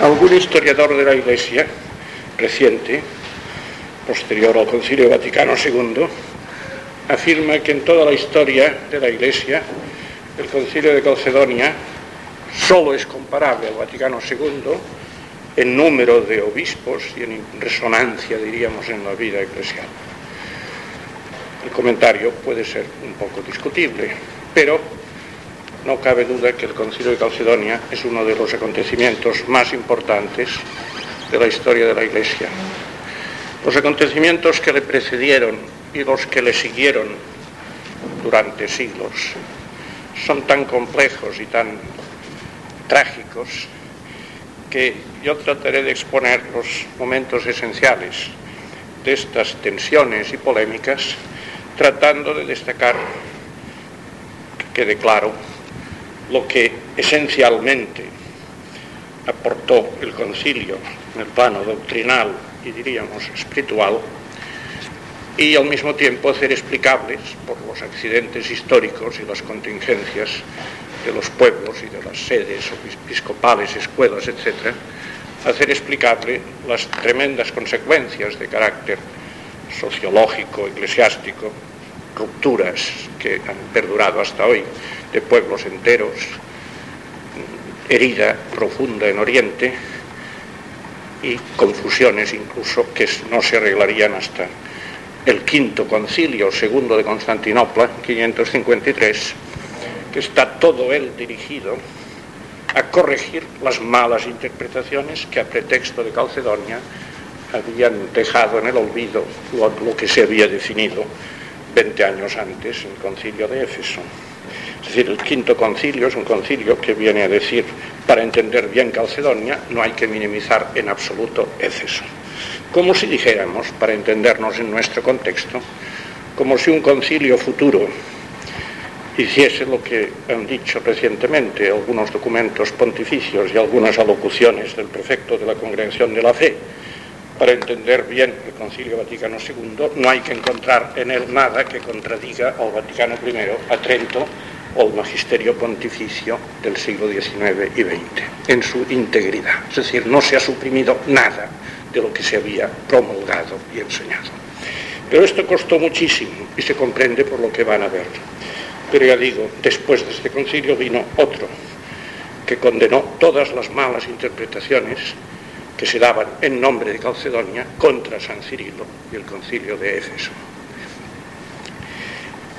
Algún historiador de la Iglesia reciente, posterior al Concilio Vaticano II, afirma que en toda la historia de la Iglesia el Concilio de Calcedonia solo es comparable al Vaticano II en número de obispos y en resonancia, diríamos, en la vida eclesial. El comentario puede ser un poco discutible, pero no cabe duda que el Concilio de Calcedonia es uno de los acontecimientos más importantes de la historia de la Iglesia. Los acontecimientos que le precedieron y los que le siguieron durante siglos son tan complejos y tan trágicos que yo trataré de exponer los momentos esenciales de estas tensiones y polémicas, tratando de destacar, que quede claro, lo que esencialmente aportó el concilio en el plano doctrinal y diríamos espiritual, y al mismo tiempo hacer explicables por los accidentes históricos y las contingencias de los pueblos y de las sedes episcopales, escuelas, etc., hacer explicable las tremendas consecuencias de carácter sociológico, eclesiástico, rupturas que han perdurado hasta hoy de pueblos enteros, herida profunda en Oriente y confusiones incluso que no se arreglarían hasta el quinto concilio segundo de Constantinopla, 553, que está todo él dirigido a corregir las malas interpretaciones que a pretexto de Calcedonia habían dejado en el olvido lo, que se había definido 20 años antes el concilio de Éfeso. Es decir, el quinto concilio es un concilio que viene a decir, para entender bien Calcedonia, no hay que minimizar en absoluto Éfeso. Como si dijéramos, para entendernos en nuestro contexto, como si un concilio futuro hiciese lo que han dicho recientemente algunos documentos pontificios y algunas alocuciones del prefecto de la Congregación de la Fe, para entender bien el Concilio Vaticano II, no hay que encontrar en él nada que contradiga al Vaticano I, a Trento o al magisterio pontificio del siglo XIX y XX, en su integridad. Es decir, no se ha suprimido nada de lo que se había promulgado y enseñado. Pero esto costó muchísimo y se comprende por lo que van a ver. Pero ya digo, después de este concilio vino otro que condenó todas las malas interpretaciones que se daban en nombre de Calcedonia contra San Cirilo y el concilio de Éfeso.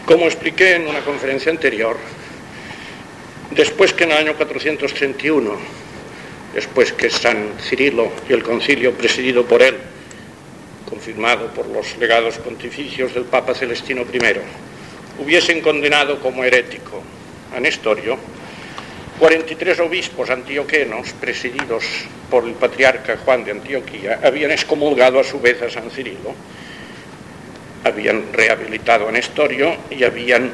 Como expliqué en una conferencia anterior, después que en el año 431, después que San Cirilo y el concilio presidido por él, confirmado por los legados pontificios del Papa Celestino I, hubiesen condenado como herético a Nestorio, 43 obispos antioquenos, presididos por el patriarca Juan de Antioquía, habían excomulgado a su vez a San Cirilo, habían rehabilitado a Nestorio y habían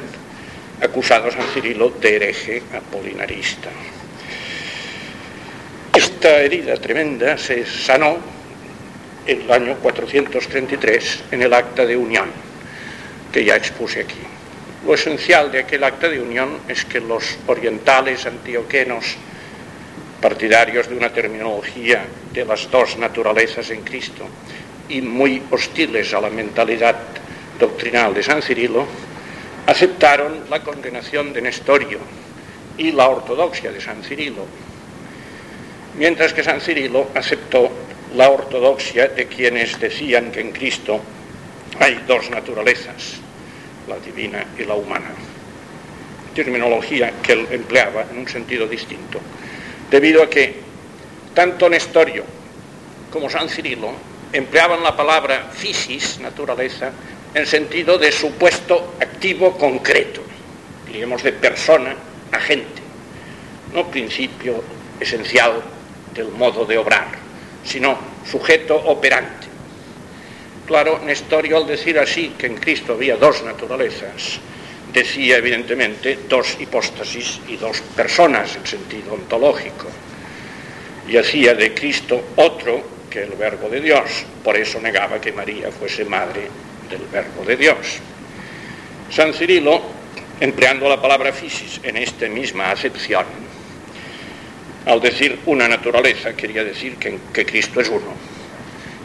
acusado a San Cirilo de hereje apolinarista. Esta herida tremenda se sanó en el año 433 en el acta de unión que ya expuse aquí. Lo esencial de aquel acta de unión es que los orientales antioquenos, partidarios de una terminología de las dos naturalezas en Cristo y muy hostiles a la mentalidad doctrinal de San Cirilo, aceptaron la condenación de Nestorio y la ortodoxia de San Cirilo, mientras que San Cirilo aceptó la ortodoxia de quienes decían que en Cristo hay dos naturalezas, la divina y la humana. Terminología que él empleaba en un sentido distinto, debido a que tanto Nestorio como San Cirilo empleaban la palabra physis, naturaleza, en sentido de supuesto activo concreto, diríamos de persona, agente, no principio esencial del modo de obrar, sino sujeto operante. Claro, Nestorio al decir así que en Cristo había dos naturalezas, decía evidentemente dos hipóstasis y dos personas en sentido ontológico, y hacía de Cristo otro que el verbo de Dios, por eso negaba que María fuese madre del verbo de Dios. San Cirilo, empleando la palabra fisis en esta misma acepción, al decir una naturaleza quería decir que, que Cristo es uno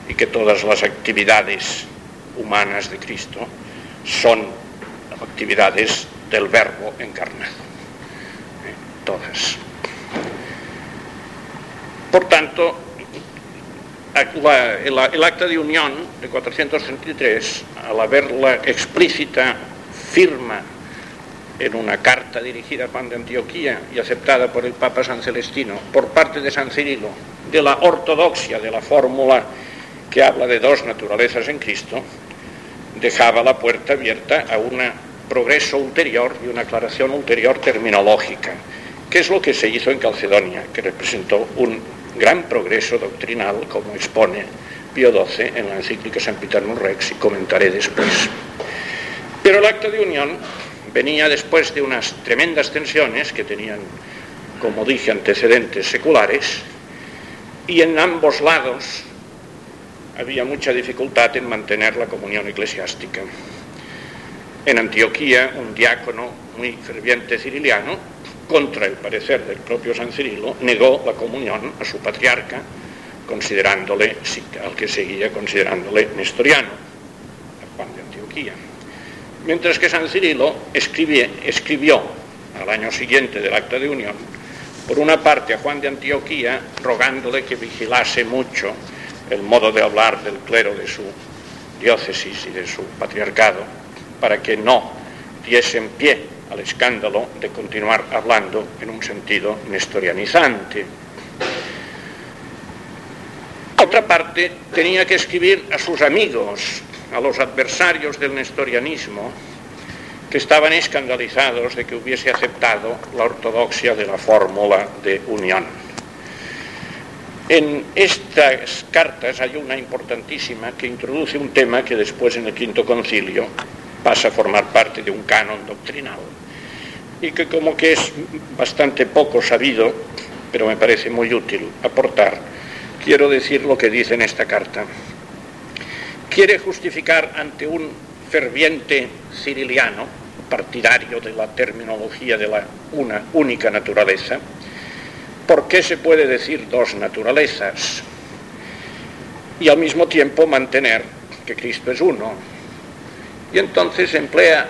y que todas las actividades humanas de Cristo son actividades del verbo encarnado. Eh, todas. Por tanto, el, acta de unión de 433, al haberla explícita, firma en una carta dirigida a Juan de Antioquía y aceptada por el Papa San Celestino por parte de San Cirilo, de la ortodoxia de la fórmula que habla de dos naturalezas en Cristo, dejaba la puerta abierta a un progreso ulterior y una aclaración ulterior terminológica, que es lo que se hizo en Calcedonia, que representó un gran progreso doctrinal, como expone Pío XII en la encíclica San Piternus Rex, y comentaré después. Pero el acto de unión venía después de unas tremendas tensiones que tenían, como dije, antecedentes seculares, y en ambos lados había mucha dificultad en mantener la comunión eclesiástica. En Antioquía, un diácono muy ferviente ciriliano, contra el parecer del propio San Cirilo, negó la comunión a su patriarca, considerándole, al que seguía considerándole nestoriano, Juan de Antioquía. Mientras que San Cirilo escribió, escribió al año siguiente del acta de unión, por una parte a Juan de Antioquía, rogándole que vigilase mucho el modo de hablar del clero de su diócesis y de su patriarcado, para que no diesen pie al escándalo de continuar hablando en un sentido nestorianizante. Otra parte, tenía que escribir a sus amigos, a los adversarios del nestorianismo, que estaban escandalizados de que hubiese aceptado la ortodoxia de la fórmula de unión. En estas cartas hay una importantísima que introduce un tema que después en el quinto concilio pasa a formar parte de un canon doctrinal y que como que es bastante poco sabido, pero me parece muy útil aportar, quiero decir lo que dice en esta carta. Quiere justificar ante un ferviente ciriliano, partidario de la terminología de la una única naturaleza, ¿por qué se puede decir dos naturalezas? Y al mismo tiempo mantener que Cristo es uno. Y entonces emplea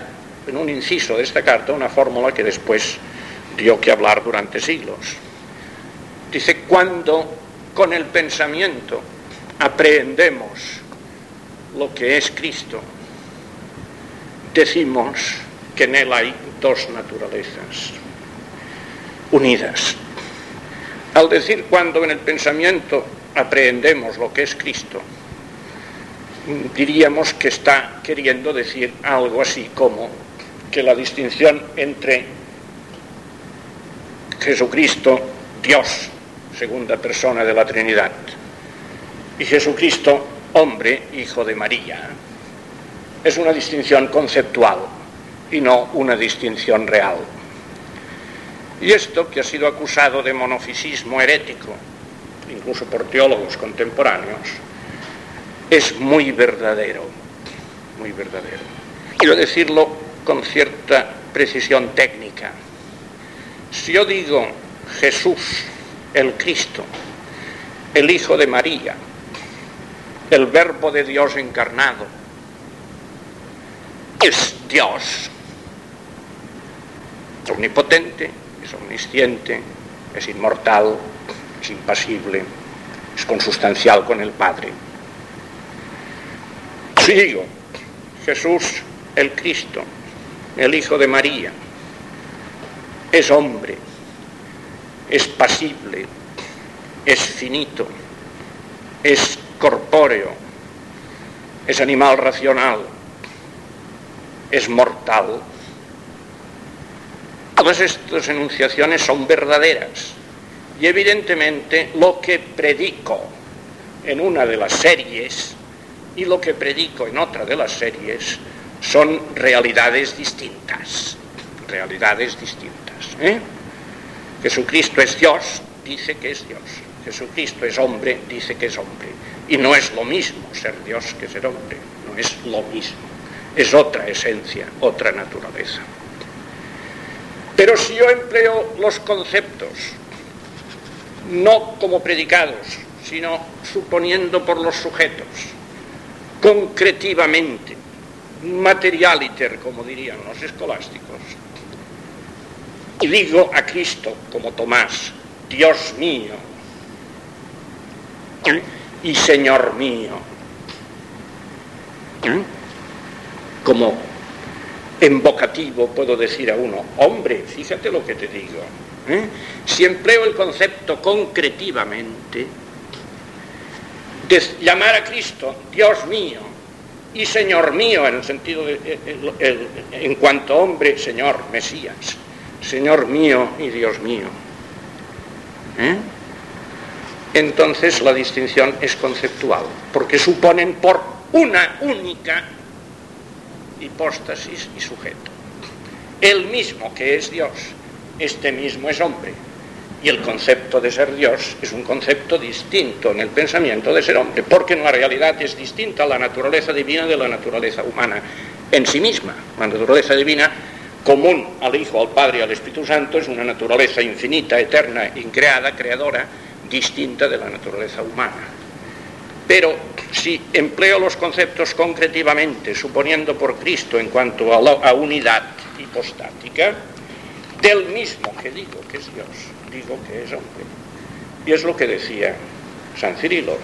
en un inciso de esta carta una fórmula que después dio que hablar durante siglos. Dice, cuando con el pensamiento aprehendemos lo que es Cristo, decimos que en él hay dos naturalezas unidas. Al decir cuando en el pensamiento aprehendemos lo que es Cristo, diríamos que está queriendo decir algo así como que la distinción entre Jesucristo, Dios, segunda persona de la Trinidad, y Jesucristo, hombre, hijo de María, es una distinción conceptual y no una distinción real. Y esto, que ha sido acusado de monofisismo herético, incluso por teólogos contemporáneos, es muy verdadero, muy verdadero. Quiero decirlo con cierta precisión técnica. Si yo digo Jesús, el Cristo, el Hijo de María, el Verbo de Dios encarnado, es Dios, omnipotente, es omnisciente, es inmortal, es impasible, es consustancial con el Padre. Si digo, Jesús el Cristo, el Hijo de María, es hombre, es pasible, es finito, es corpóreo, es animal racional, es mortal, Todas estas enunciaciones son verdaderas Y evidentemente lo que predico en una de las series y lo que predico en otra de las series son realidades distintas, realidades distintas. ¿eh? Jesucristo es Dios, dice que es Dios. Jesucristo es hombre, dice que es hombre. Y no es lo mismo ser Dios que ser hombre, no es lo mismo. Es otra esencia, otra naturaleza. Pero si yo empleo los conceptos, no como predicados, sino suponiendo por los sujetos, concretivamente, materialiter, como dirían los escolásticos, y digo a Cristo como Tomás, Dios mío y Señor mío, como en vocativo puedo decir a uno, hombre, fíjate lo que te digo. ¿eh? Si empleo el concepto concretivamente, de llamar a Cristo Dios mío y Señor mío en el sentido de, eh, en cuanto hombre, Señor, Mesías, Señor mío y Dios mío. ¿eh? Entonces la distinción es conceptual, porque suponen por una única hipóstasis y sujeto. El mismo que es Dios, este mismo es hombre. Y el concepto de ser Dios es un concepto distinto en el pensamiento de ser hombre, porque en la realidad es distinta la naturaleza divina de la naturaleza humana en sí misma. La naturaleza divina, común al Hijo, al Padre y al Espíritu Santo, es una naturaleza infinita, eterna, increada, creadora, distinta de la naturaleza humana. Pero si empleo los conceptos concretivamente, suponiendo por Cristo en cuanto a, unidad hipostática, del mismo que digo que es Dios, digo que es hombre. Y es lo que decía San Cirilo.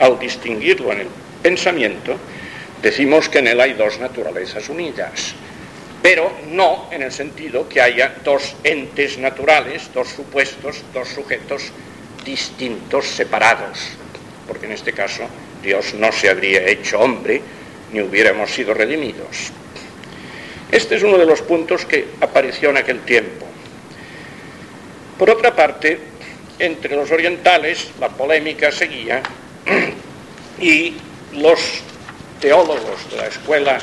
Al distinguirlo en el pensamiento, decimos que en él hay dos naturalezas unidas, pero no en el sentido que haya dos entes naturales, dos supuestos, dos sujetos distintos, separados porque en este caso Dios no se habría hecho hombre ni hubiéramos sido redimidos. Este es uno de los puntos que apareció en aquel tiempo. Por otra parte, entre los orientales la polémica seguía y los teólogos de la escuela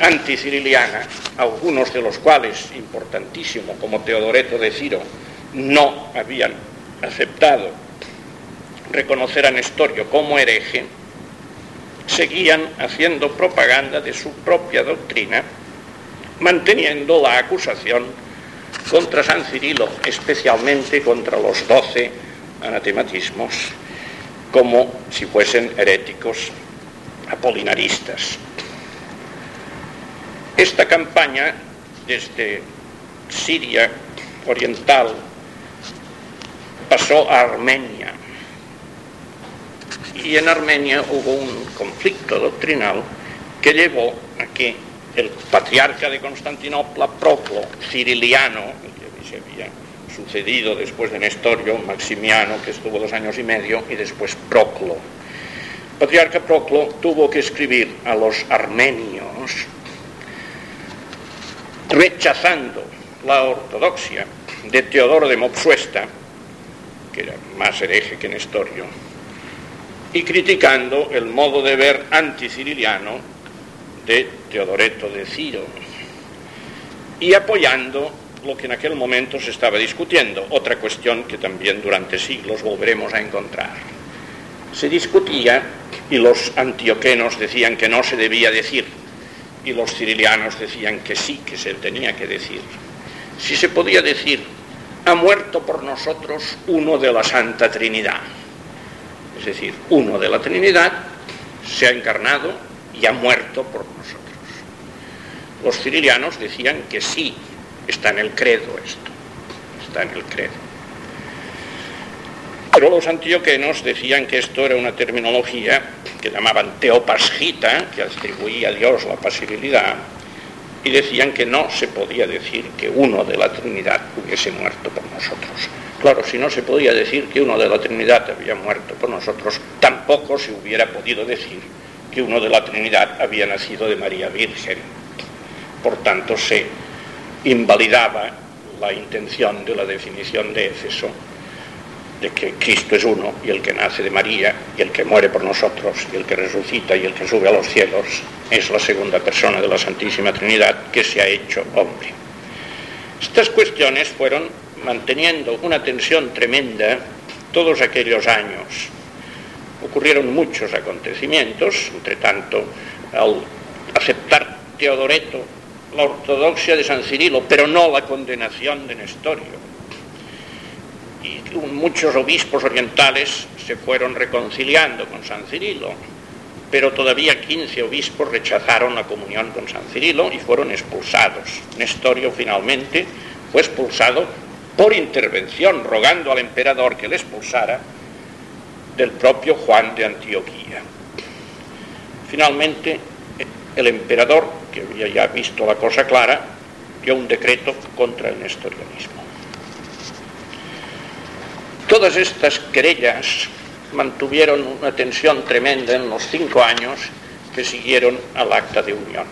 anticiriliana, algunos de los cuales, importantísimo como Teodoreto de Ciro, no habían aceptado reconocer a Nestorio como hereje, seguían haciendo propaganda de su propia doctrina, manteniendo la acusación contra San Cirilo, especialmente contra los doce anatematismos, como si fuesen heréticos apolinaristas. Esta campaña desde Siria oriental pasó a Armenia, y en Armenia hubo un conflicto doctrinal que llevó a que el patriarca de Constantinopla, Proclo, ciriliano, que se había sucedido después de Nestorio, Maximiano, que estuvo dos años y medio, y después Proclo. El patriarca Proclo tuvo que escribir a los armenios rechazando la ortodoxia de Teodoro de Mopsuesta, que era más hereje que Nestorio, y criticando el modo de ver anticiriliano de Teodoreto de Ciro y apoyando lo que en aquel momento se estaba discutiendo, otra cuestión que también durante siglos volveremos a encontrar. Se discutía y los antioquenos decían que no se debía decir y los cirilianos decían que sí, que se tenía que decir. Si se podía decir, ha muerto por nosotros uno de la Santa Trinidad es decir, uno de la Trinidad, se ha encarnado y ha muerto por nosotros. Los cirilianos decían que sí, está en el credo esto, está en el credo. Pero los antioquenos decían que esto era una terminología que llamaban teopasgita, que atribuía a Dios la pasibilidad, y decían que no se podía decir que uno de la Trinidad hubiese muerto por nosotros. Claro, si no se podía decir que uno de la Trinidad había muerto por nosotros, tampoco se hubiera podido decir que uno de la Trinidad había nacido de María Virgen. Por tanto, se invalidaba la intención de la definición de Éfeso de que Cristo es uno y el que nace de María y el que muere por nosotros y el que resucita y el que sube a los cielos es la segunda persona de la Santísima Trinidad que se ha hecho hombre. Estas cuestiones fueron manteniendo una tensión tremenda todos aquellos años. Ocurrieron muchos acontecimientos, entre tanto, al aceptar Teodoreto la ortodoxia de San Cirilo, pero no la condenación de Nestorio, y muchos obispos orientales se fueron reconciliando con San Cirilo, pero todavía 15 obispos rechazaron la comunión con San Cirilo y fueron expulsados. Nestorio finalmente fue expulsado por intervención, rogando al emperador que le expulsara del propio Juan de Antioquía. Finalmente, el emperador, que había ya visto la cosa clara, dio un decreto contra el nestorianismo. Todas estas querellas mantuvieron una tensión tremenda en los cinco años que siguieron al acta de unión.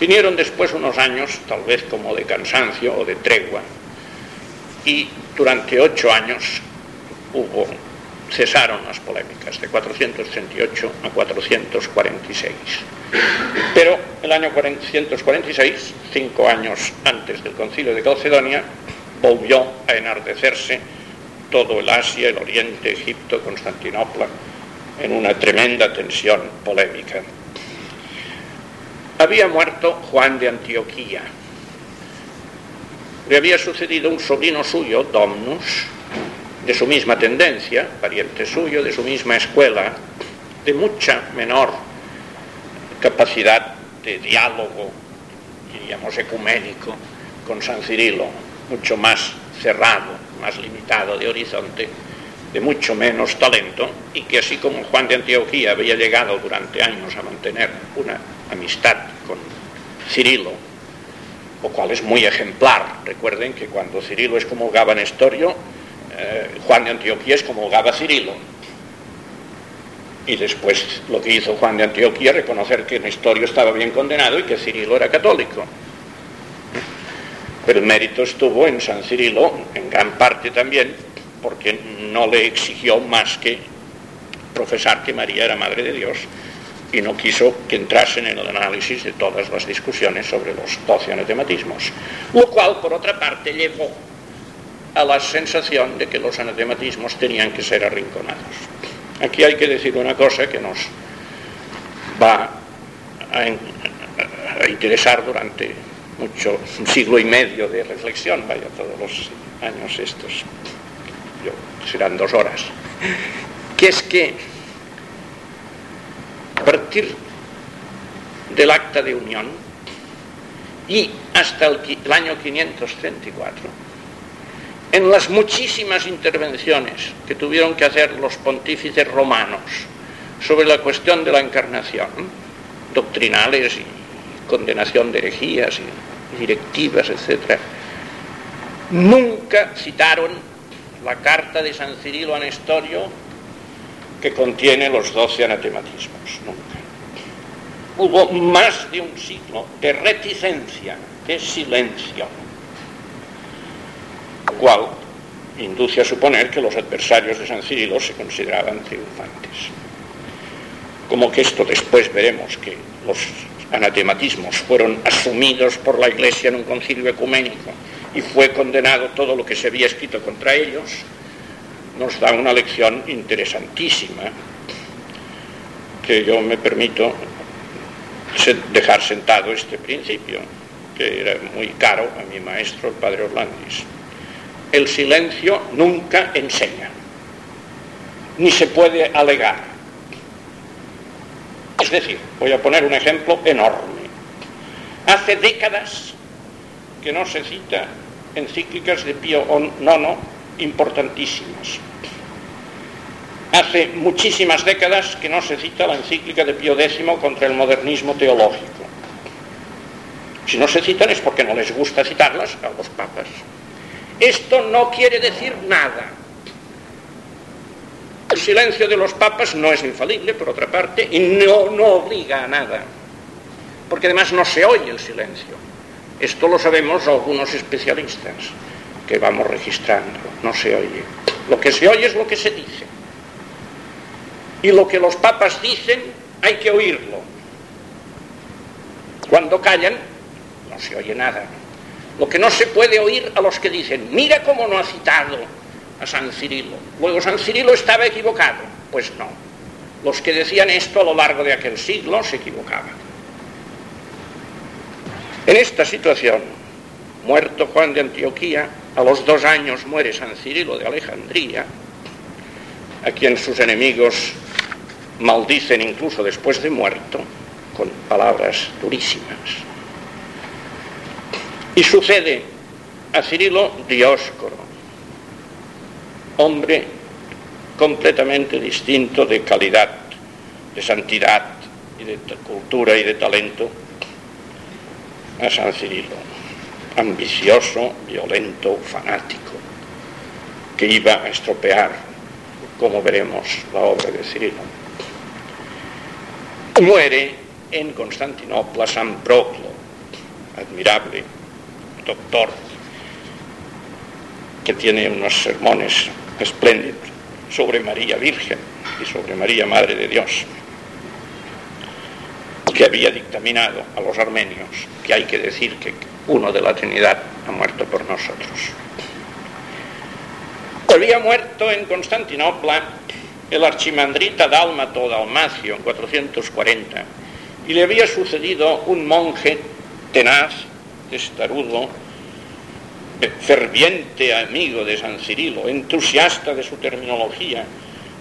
Vinieron después unos años, tal vez como de cansancio o de tregua, y durante ocho años hubo, cesaron las polémicas, de 438 a 446. Pero el año 446, cinco años antes del concilio de Calcedonia, volvió a enardecerse todo el Asia, el Oriente, Egipto, Constantinopla, en una tremenda tensión polémica. Había muerto Juan de Antioquía. Le había sucedido un sobrino suyo, Domnus, de su misma tendencia, pariente suyo, de su misma escuela, de mucha menor capacidad de diálogo, diríamos ecuménico, con San Cirilo, mucho más cerrado, más limitado de horizonte, de mucho menos talento, y que así como Juan de Antioquía había llegado durante años a mantener una amistad con Cirilo, lo cual es muy ejemplar. Recuerden que cuando Cirilo es excomulgaba Nestorio, eh, Juan de Antioquía es excomulgaba Cirilo. Y después lo que hizo Juan de Antioquía, reconocer que Nestorio estaba bien condenado y que Cirilo era católico. Pero el mérito estuvo en San Cirilo, en gran parte también, porque no le exigió más que profesar que María era Madre de Dios y no quiso que entrasen en el análisis de todas las discusiones sobre los doce anatematismos, lo cual, por otra parte, llevó a la sensación de que los anatematismos tenían que ser arrinconados. Aquí hay que decir una cosa que nos va a, a interesar durante mucho, un siglo y medio de reflexión, vaya, todos los años estos, serán dos horas, que es que a partir del acta de unión y hasta el, año 534, en las muchísimas intervenciones que tuvieron que hacer los pontífices romanos sobre la cuestión de la encarnación, doctrinales y condenación de herejías y directivas, etc., nunca citaron la carta de San Cirilo a Nestorio que contiene los doce anatematismos, nunca. Hubo más de un siglo de reticencia, de silencio, lo cual induce a suponer que los adversarios de San Cirilo se consideraban triunfantes. Como que esto después veremos que los anatematismos fueron asumidos por la Iglesia en un concilio ecuménico y fue condenado todo lo que se había escrito contra ellos, nos da una lección interesantísima que yo me permito dejar sentado este principio, que era muy caro a mi maestro, el padre Orlandis. El silencio nunca enseña, ni se puede alegar es decir, voy a poner un ejemplo enorme. Hace décadas que no se cita encíclicas de Pío IX importantísimas. Hace muchísimas décadas que no se cita la encíclica de Pío X contra el modernismo teológico. Si no se citan es porque no les gusta citarlas a los papas. Esto no quiere decir nada. El silencio de los papas no es infalible, por otra parte, y no, no obliga a nada, porque además no se oye el silencio. Esto lo sabemos algunos especialistas que vamos registrando, no se oye. Lo que se oye es lo que se dice. Y lo que los papas dicen hay que oírlo. Cuando callan, no se oye nada. Lo que no se puede oír a los que dicen, mira cómo no ha citado a San Cirilo. Luego San Cirilo estaba equivocado. Pues no. Los que decían esto a lo largo de aquel siglo se equivocaban. En esta situación, muerto Juan de Antioquía, a los dos años muere San Cirilo de Alejandría, a quien sus enemigos maldicen incluso después de muerto, con palabras durísimas. Y sucede a Cirilo Dioscoro, hombre completamente distinto de calidad, de santidad y de cultura y de talento a San Cirilo, ambicioso, violento, fanático, que iba a estropear, como veremos, la obra de Cirilo. Muere en Constantinopla San Proclo, admirable doctor, que tiene unos sermones espléndidos sobre María Virgen y sobre María Madre de Dios, que había dictaminado a los armenios que hay que decir que uno de la Trinidad ha muerto por nosotros. Había muerto en Constantinopla el archimandrita Dálmato Dalmacio en 440 y le había sucedido un monje tenaz, testarudo, ferviente amigo de San Cirilo, entusiasta de su terminología,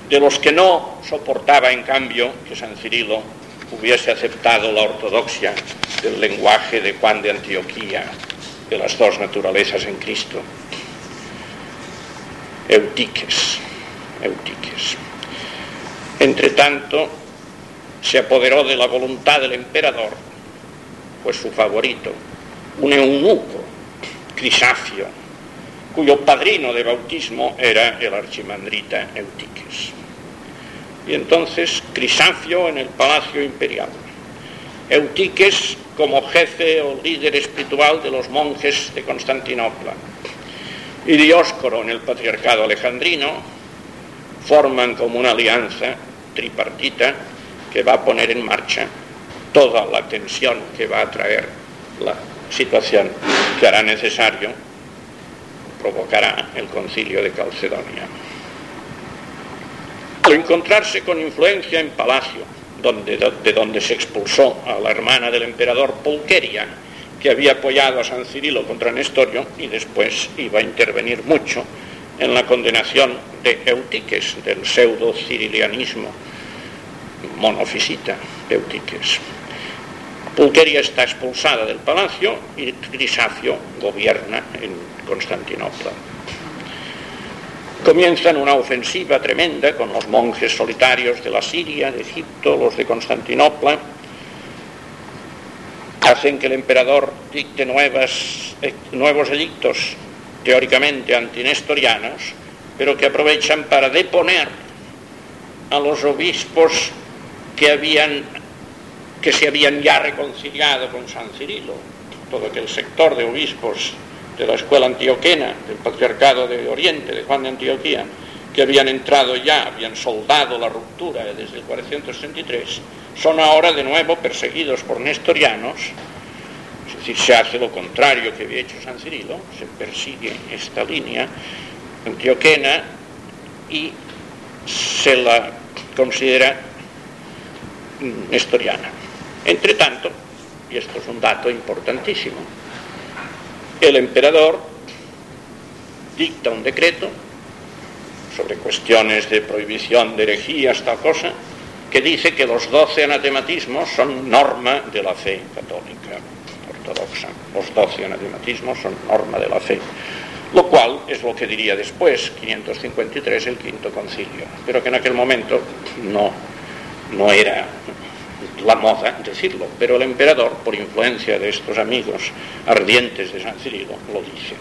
de los que no soportaba en cambio que San Cirilo hubiese aceptado la ortodoxia del lenguaje de Juan de Antioquía, de las dos naturalezas en Cristo. Eutiques, Eutiques. Entre tanto, se apoderó de la voluntad del emperador, pues su favorito, un eunuco, Crisafio, cuyo padrino de bautismo era el archimandrita Eutiques. Y entonces Crisafio en el palacio imperial, Eutiques como jefe o líder espiritual de los monjes de Constantinopla, y Dioscoro en el patriarcado alejandrino, forman como una alianza tripartita que va a poner en marcha toda la tensión que va a traer la situación que hará necesario, provocará el concilio de Calcedonia. Al encontrarse con influencia en Palacio, donde, de donde se expulsó a la hermana del emperador Pulqueria, que había apoyado a San Cirilo contra Nestorio y después iba a intervenir mucho en la condenación de Eutiques, del pseudo-cirilianismo monofisita de Eutiques. Pulqueria está expulsada del palacio y Crisafio gobierna en Constantinopla. Comienzan una ofensiva tremenda con los monjes solitarios de la Siria, de Egipto, los de Constantinopla. Hacen que el emperador dicte eh, nuevos edictos teóricamente antinestorianos, pero que aprovechan para deponer a los obispos que habían que se habían ya reconciliado con San Cirilo, todo aquel sector de obispos de la escuela antioquena, del patriarcado de Oriente, de Juan de Antioquía, que habían entrado ya, habían soldado la ruptura desde el 433, son ahora de nuevo perseguidos por nestorianos, es decir, se hace lo contrario que había hecho San Cirilo, se persigue esta línea antioquena y se la considera nestoriana. Entre tanto, y esto es un dato importantísimo, el emperador dicta un decreto sobre cuestiones de prohibición de herejías, tal cosa, que dice que los doce anatematismos son norma de la fe católica ortodoxa. Los doce anatematismos son norma de la fe. Lo cual es lo que diría después, 553, el quinto concilio, pero que en aquel momento no, no era la moda decirlo, pero el emperador, por influencia de estos amigos ardientes de San Cirilo, lo dice.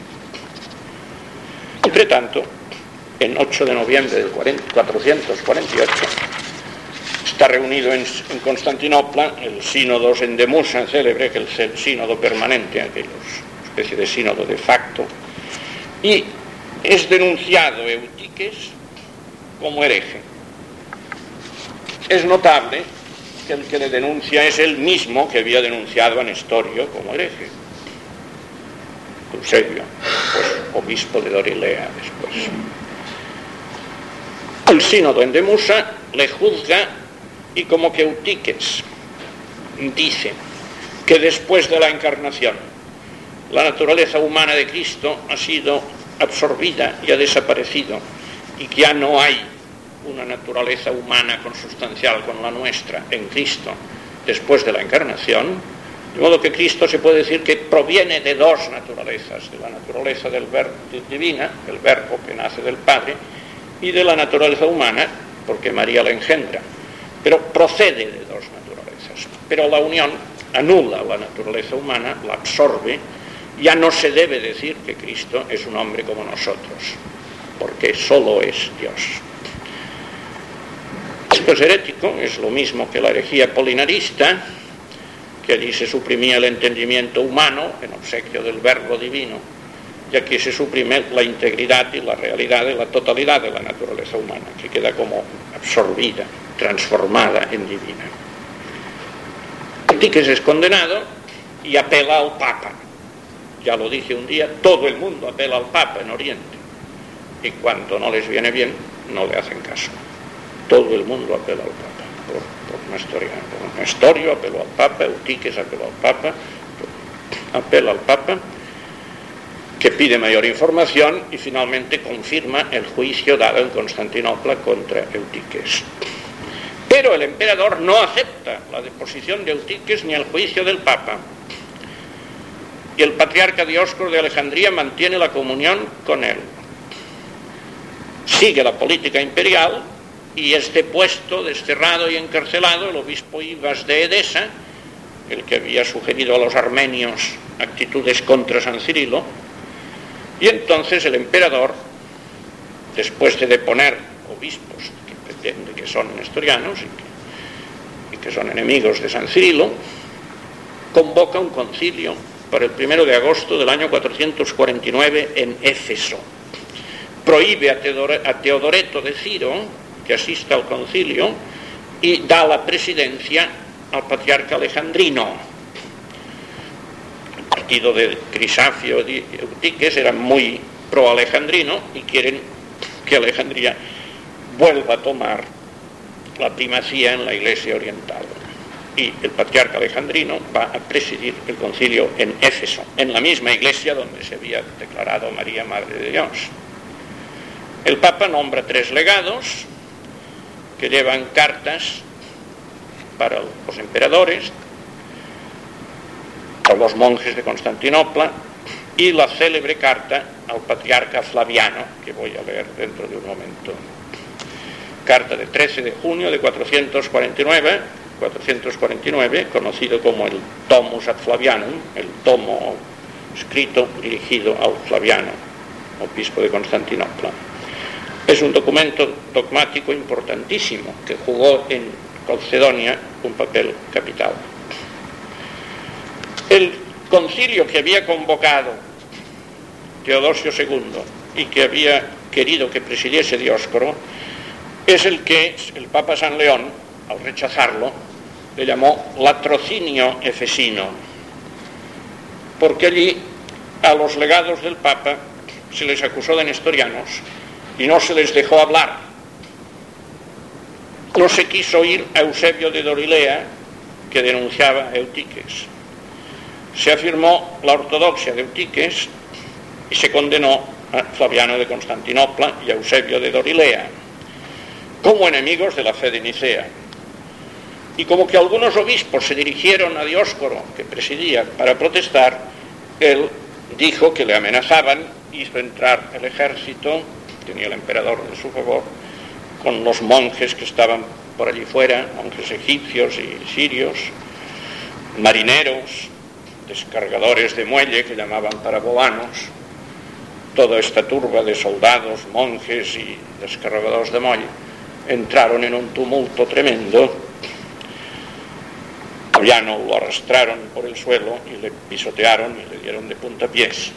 Entre tanto, en 8 de noviembre del 448, está reunido en, Constantinopla el sínodo Endemusa, célebre, que es el sínodo permanente, aquella especie de sínodo de facto, y es denunciado Eutiques como hereje. Es notable que el que le denuncia es el mismo que había denunciado a Nestorio como hereje. Eusebio, pues obispo de Dorilea después. El sínodo en Demusa le juzga y como que Eutiques dice que después de la encarnación la naturaleza humana de Cristo ha sido absorbida y ha desaparecido y que ya no hay una naturaleza humana consustancial con la nuestra en Cristo después de la encarnación, de modo que Cristo se puede decir que proviene de dos naturalezas, de la naturaleza del divina, el verbo que nace del Padre, y de la naturaleza humana, porque María la engendra. Pero procede de dos naturalezas. Pero la unión anula la naturaleza humana, la absorbe, ya no se debe decir que Cristo es un hombre como nosotros, porque solo es Dios. Esto es herético, es lo mismo que la herejía polinarista, que allí se suprimía el entendimiento humano en obsequio del verbo divino, y aquí se suprime la integridad y la realidad de la totalidad de la naturaleza humana, que queda como absorbida, transformada en divina. Tiques es condenado y apela al Papa. Ya lo dije un día, todo el mundo apela al Papa en Oriente. Y cuando no les viene bien, no le hacen caso. Todo el mundo apela al Papa. Por, por Nestoriano. Nestorio apeló al Papa, Eutiques apeló al Papa, apela al Papa, que pide mayor información y finalmente confirma el juicio dado en Constantinopla contra Eutiques. Pero el emperador no acepta la deposición de Eutiques ni el juicio del Papa. Y el patriarca Dioscoro de Alejandría mantiene la comunión con él. Sigue la política imperial y es depuesto, desterrado y encarcelado el obispo Ibas de Edesa, el que había sugerido a los armenios actitudes contra San Cirilo, y entonces el emperador, después de deponer obispos que pretende que son nestorianos y que, y que son enemigos de San Cirilo, convoca un concilio para el primero de agosto del año 449 en Éfeso. Prohíbe a Teodoreto de Ciro que asista al concilio y da la presidencia al patriarca alejandrino. El partido de Crisafio y Eutiques era muy pro alejandrino y quieren que Alejandría vuelva a tomar la primacía en la iglesia oriental. Y el patriarca alejandrino va a presidir el concilio en Éfeso, en la misma iglesia donde se había declarado María Madre de Dios. El Papa nombra tres legados, que llevan cartas para los emperadores, para los monjes de Constantinopla y la célebre carta al patriarca Flaviano, que voy a leer dentro de un momento. Carta de 13 de junio de 449, 449 conocido como el Tomus ad Flavianum, el tomo escrito dirigido al Flaviano, obispo de Constantinopla. Es un documento dogmático importantísimo que jugó en Calcedonia un papel capital. El concilio que había convocado Teodosio II y que había querido que presidiese Dioscoro es el que el Papa San León, al rechazarlo, le llamó latrocinio efesino, porque allí a los legados del Papa se les acusó de nestorianos y no se les dejó hablar. No se quiso ir a Eusebio de Dorilea, que denunciaba a Eutiques. Se afirmó la ortodoxia de Eutiques y se condenó a Flaviano de Constantinopla y a Eusebio de Dorilea como enemigos de la fe de Nicea. Y como que algunos obispos se dirigieron a Dioscoro, que presidía, para protestar, él dijo que le amenazaban, hizo entrar el ejército tenía el emperador de su favor, con los monjes que estaban por allí fuera, monjes egipcios y sirios, marineros, descargadores de muelle que llamaban paraboanos, toda esta turba de soldados, monjes y descargadores de muelle, entraron en un tumulto tremendo. Fabiano lo arrastraron por el suelo y le pisotearon y le dieron de puntapiés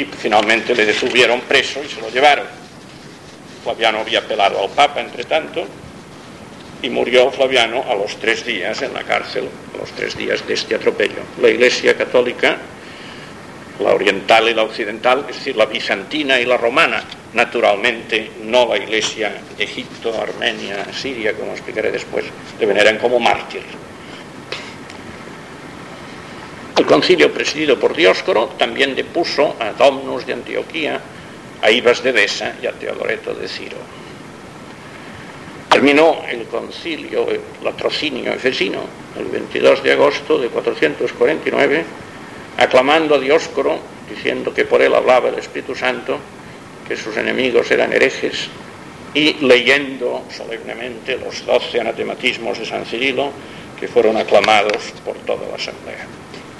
y finalmente le detuvieron preso y se lo llevaron. Flaviano había apelado al Papa, entre tanto, y murió Flaviano a los tres días en la cárcel, a los tres días de este atropello. La Iglesia Católica, la oriental y la occidental, es decir, la bizantina y la romana, naturalmente no la Iglesia de Egipto, Armenia, Siria, como explicaré después, le veneran como mártir. El concilio presidido por Dioscoro también depuso a Domnus de Antioquía, a Ibas de Besa y a Teodoreto de Ciro. Terminó el concilio, el latrocinio efesino, el 22 de agosto de 449, aclamando a Dioscoro, diciendo que por él hablaba el Espíritu Santo, que sus enemigos eran herejes, y leyendo solemnemente los doce anatematismos de San Cirilo, que fueron aclamados por toda la asamblea.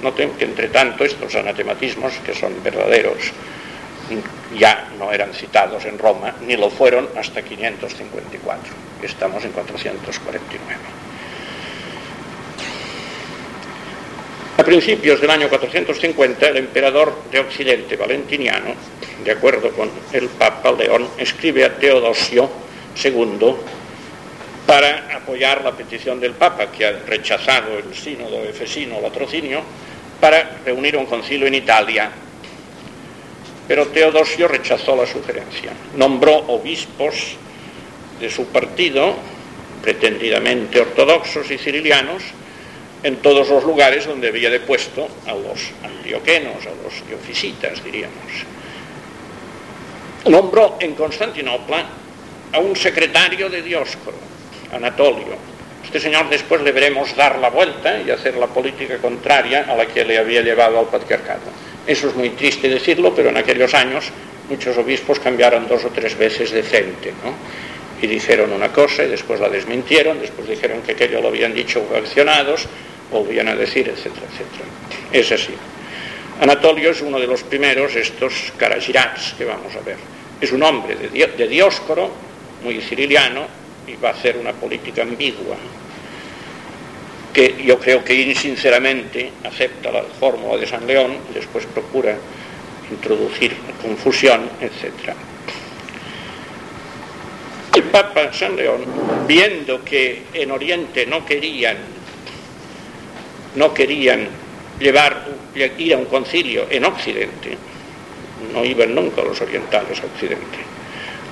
Noten que entre tanto estos anatematismos, que son verdaderos, ya no eran citados en Roma, ni lo fueron hasta 554. Estamos en 449. A principios del año 450, el emperador de Occidente, Valentiniano, de acuerdo con el Papa León, escribe a Teodosio II para apoyar la petición del Papa, que ha rechazado el sínodo efesino latrocinio, para reunir un concilio en Italia. Pero Teodosio rechazó la sugerencia. Nombró obispos de su partido, pretendidamente ortodoxos y cirilianos, en todos los lugares donde había depuesto a los antioquenos, a los diofisitas, diríamos. Nombró en Constantinopla a un secretario de Dioscoro, Anatolio, este señor después le veremos dar la vuelta y hacer la política contraria a la que le había llevado al patriarcado. Eso es muy triste decirlo, pero en aquellos años muchos obispos cambiaron dos o tres veces de frente, ¿no? Y dijeron una cosa y después la desmintieron, después dijeron que aquello lo habían dicho accionados, volvían a decir, etcétera, etcétera. Es así. Anatolio es uno de los primeros, estos caragirats que vamos a ver. Es un hombre de, de Dioscoro, muy ciriliano, y va a hacer una política ambigua, que yo creo que insinceramente acepta la fórmula de San León y después procura introducir confusión, etc. El Papa San León, viendo que en Oriente no querían, no querían llevar, ir a un concilio en Occidente, no iban nunca los orientales a Occidente,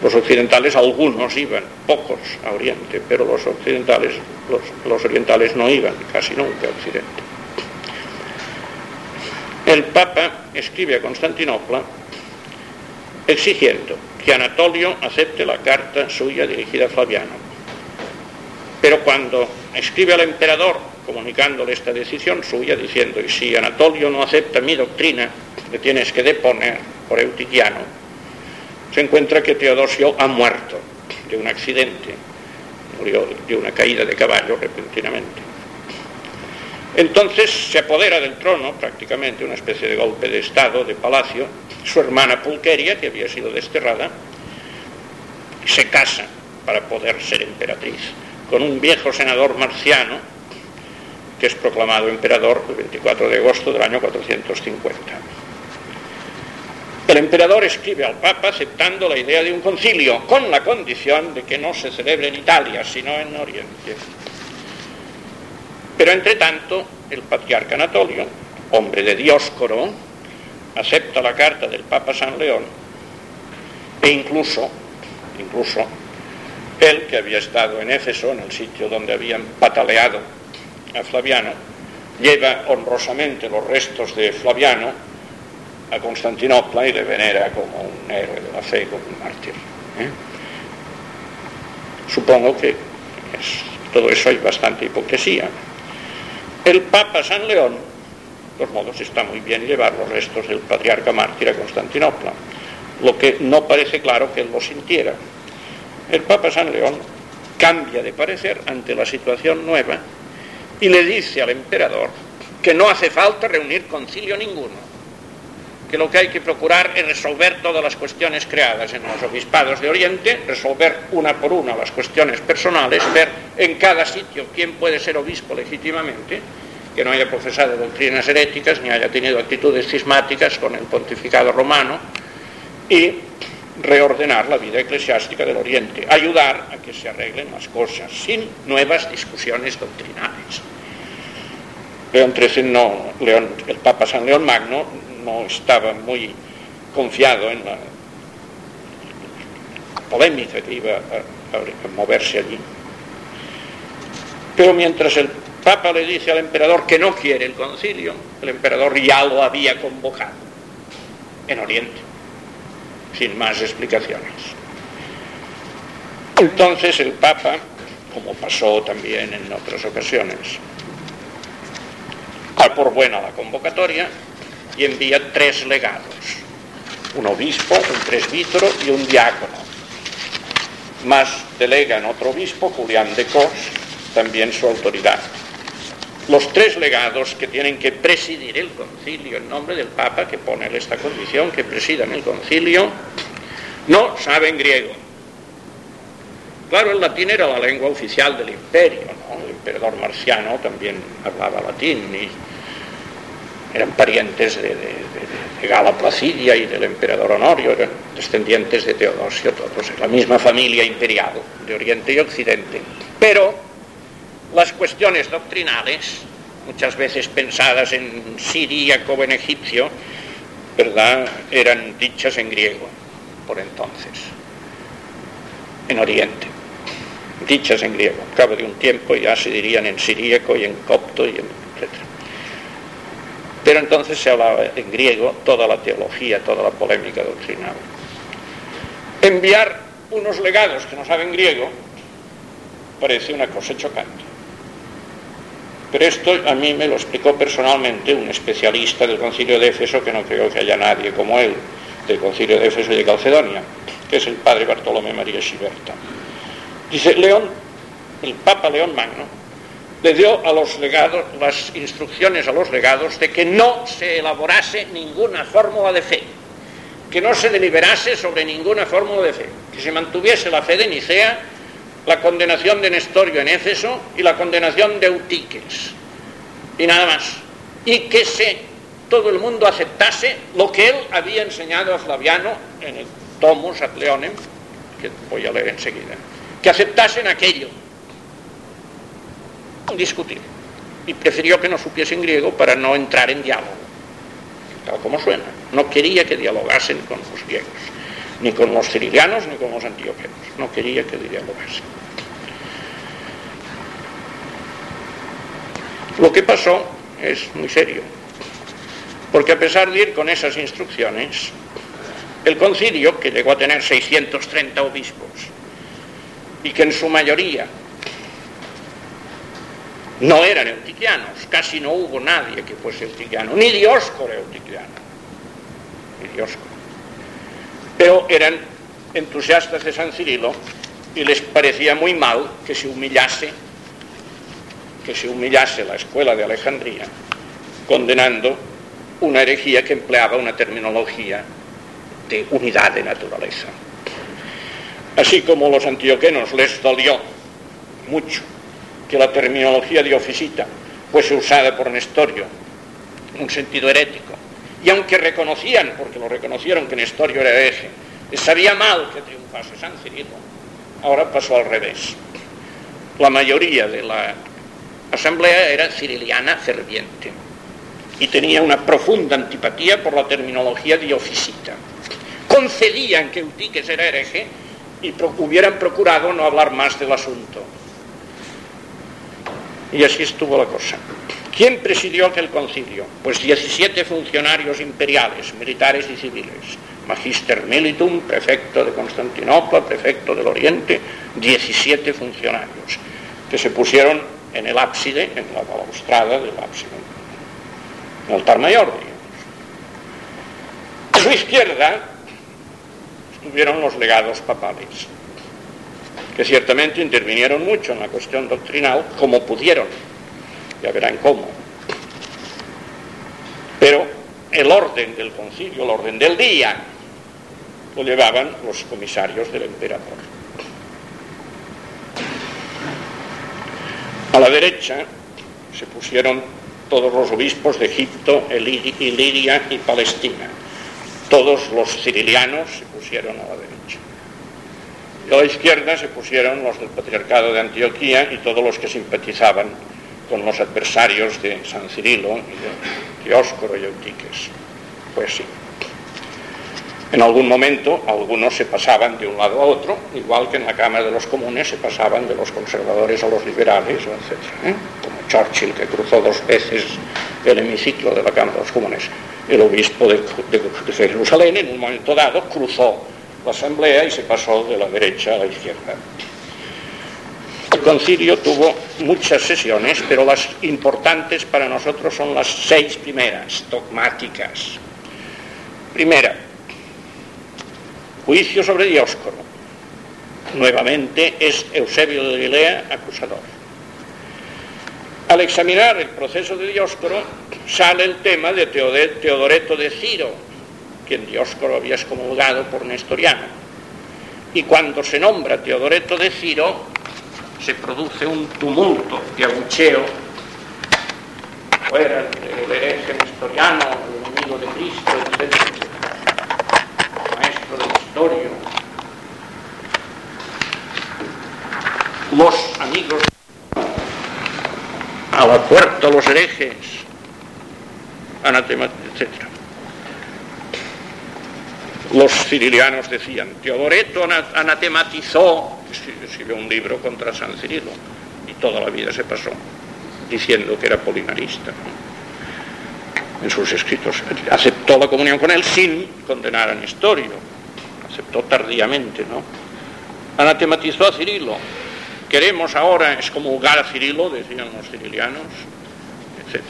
los occidentales, algunos iban, pocos a Oriente, pero los occidentales, los, orientales no iban casi nunca a Occidente. El Papa escribe a Constantinopla exigiendo que Anatolio acepte la carta suya dirigida a Flaviano. Pero cuando escribe al emperador comunicándole esta decisión suya, diciendo, y si Anatolio no acepta mi doctrina, le tienes que deponer por Eutiquiano, se encuentra que Teodosio ha muerto de un accidente, murió de una caída de caballo repentinamente. Entonces se apodera del trono, prácticamente una especie de golpe de Estado, de palacio, su hermana Pulqueria, que había sido desterrada, se casa para poder ser emperatriz con un viejo senador marciano, que es proclamado emperador el 24 de agosto del año 450. El emperador escribe al Papa aceptando la idea de un concilio, con la condición de que no se celebre en Italia, sino en Oriente. Pero entre tanto, el patriarca Anatolio, hombre de Dioscoro, acepta la carta del Papa San León e incluso, incluso, él que había estado en Éfeso, en el sitio donde habían pataleado a Flaviano, lleva honrosamente los restos de Flaviano a Constantinopla y le venera como un héroe de la fe, como un mártir. ¿eh? Supongo que todo eso hay bastante hipocresía. El Papa San León, de todos modos, está muy bien llevar los restos del patriarca mártir a Constantinopla, lo que no parece claro que él lo sintiera. El Papa San León cambia de parecer ante la situación nueva y le dice al emperador que no hace falta reunir concilio ninguno, que lo que hay que procurar es resolver todas las cuestiones creadas en los obispados de Oriente, resolver una por una las cuestiones personales, ver en cada sitio quién puede ser obispo legítimamente que no haya profesado doctrinas heréticas ni haya tenido actitudes cismáticas con el pontificado romano y reordenar la vida eclesiástica del Oriente, ayudar a que se arreglen las cosas sin nuevas discusiones doctrinales. León XIII no, León, el Papa San León Magno no estaba muy confiado en la polémica que iba a, moverse allí. Pero mientras el Papa le dice al emperador que no quiere el concilio, el emperador ya lo había convocado en Oriente, sin más explicaciones. Entonces el Papa, como pasó también en otras ocasiones, da por buena la convocatoria y envía tres legados, un obispo, un presbítero y un diácono. Más delega en otro obispo, Julián de Cos, también su autoridad. Los tres legados que tienen que presidir el concilio en nombre del Papa, que pone esta condición, que presidan el concilio, no saben griego. Claro, el latín era la lengua oficial del imperio, ¿no? el emperador marciano también hablaba latín y eran parientes de, Gala Placidia y del emperador Honorio, eran descendientes de Teodosio, todos, la misma familia imperial de Oriente y Occidente. Pero las cuestiones doctrinales, muchas veces pensadas en siríaco o en egipcio, ¿verdad? eran dichas en griego por entonces, en Oriente, dichas en griego. Al cabo de un tiempo ya se dirían en siríaco y en copto y en. Pero entonces se hablaba en griego toda la teología, toda la polémica doctrinal. Enviar unos legados que no saben griego parece una cosa chocante. Pero esto a mí me lo explicó personalmente un especialista del concilio de Éfeso, que no creo que haya nadie como él, del concilio de Éfeso y de Calcedonia, que es el padre Bartolomé María Schiberta. Dice, León, el Papa León Magno, le dio a los legados las instrucciones a los legados de que no se elaborase ninguna fórmula de fe, que no se deliberase sobre ninguna fórmula de fe, que se mantuviese la fe de Nicea la condenación de Nestorio en Éfeso y la condenación de Eutiques. Y nada más. Y que se, todo el mundo aceptase lo que él había enseñado a Flaviano en el Tomus ad Leonem, que voy a leer enseguida. Que aceptasen aquello. Discutir. Y prefirió que no supiesen griego para no entrar en diálogo. Tal como suena. No quería que dialogasen con los griegos ni con los cirilianos ni con los antioquenos. No quería que dialogasen. Lo que pasó es muy serio, porque a pesar de ir con esas instrucciones, el concilio, que llegó a tener 630 obispos, y que en su mayoría no eran eutiquianos, casi no hubo nadie que fuese eutiquiano, ni Dioscoro eutiquiano, ni Dioscoro pero eran entusiastas de San Cirilo y les parecía muy mal que se humillase que se humillase la escuela de Alejandría condenando una herejía que empleaba una terminología de unidad de naturaleza. Así como los antioquenos les dolió mucho que la terminología de oficita fuese usada por Nestorio un sentido herético, y aunque reconocían, porque lo reconocieron que Nestorio era hereje, sabía mal que triunfase San Cirilo, ahora pasó al revés. La mayoría de la asamblea era ciriliana ferviente y tenía una profunda antipatía por la terminología diofisita. Concedían que Eutiques era hereje y hubieran procurado no hablar más del asunto. Y así estuvo la cosa. ¿Quién presidió aquel concilio? Pues 17 funcionarios imperiales, militares y civiles. Magister Militum, prefecto de Constantinopla, prefecto del Oriente, 17 funcionarios que se pusieron en el ábside, en la balaustrada del ábside, en el altar mayor, digamos. A su izquierda estuvieron los legados papales, que ciertamente intervinieron mucho en la cuestión doctrinal, como pudieron, ya verán cómo. Pero el orden del concilio, el orden del día, lo llevaban los comisarios del emperador. A la derecha se pusieron todos los obispos de Egipto, Iliria y Palestina. Todos los cirilianos se pusieron a la derecha. Y a la izquierda se pusieron los del Patriarcado de Antioquía y todos los que simpatizaban con los adversarios de San Cirilo y de Dioscoro y Eutiques. Pues sí. En algún momento algunos se pasaban de un lado a otro, igual que en la Cámara de los Comunes se pasaban de los conservadores a los liberales, etc. ¿eh? Como Churchill, que cruzó dos veces el hemiciclo de la Cámara de los Comunes. El obispo de, de Jerusalén, en un momento dado, cruzó la asamblea y se pasó de la derecha a la izquierda. El concilio tuvo muchas sesiones, pero las importantes para nosotros son las seis primeras, dogmáticas. Primera, Juicio sobre Dioscoro. Nuevamente es Eusebio de Galilea acusador. Al examinar el proceso de Dioscoro sale el tema de Teodoreto de Ciro, quien Dioscoro había excomulgado por Nestoriano. Y cuando se nombra Teodoreto de Ciro, se produce un tumulto de abucheo fuera el hereje nestoriano, el enemigo de Cristo, etc los amigos a la puerta los herejes, anatema, etc. Los cirilianos decían, Teodoreto anatematizó, escribió un libro contra San Cirilo, y toda la vida se pasó diciendo que era polinarista en sus escritos. Aceptó la comunión con él sin condenar a Nestorio, aceptó tardíamente, ¿no? Anatematizó a Cirilo. Queremos ahora excomulgar a Cirilo, decían los cirilianos, etc.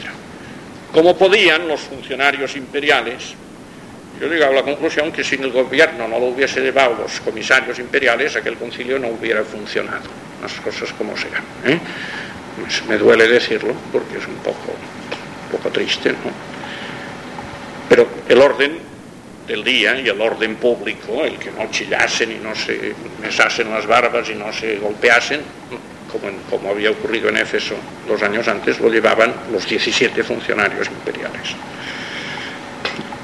Como podían los funcionarios imperiales, yo llegaba a la conclusión que sin el gobierno no lo hubiese llevado los comisarios imperiales, aquel concilio no hubiera funcionado, las cosas como sean. ¿eh? Pues me duele decirlo porque es un poco, poco triste, ¿no? Pero el orden del día y el orden público, el que no chillasen y no se mesasen las barbas y no se golpeasen, como, como había ocurrido en Éfeso dos años antes, lo llevaban los 17 funcionarios imperiales.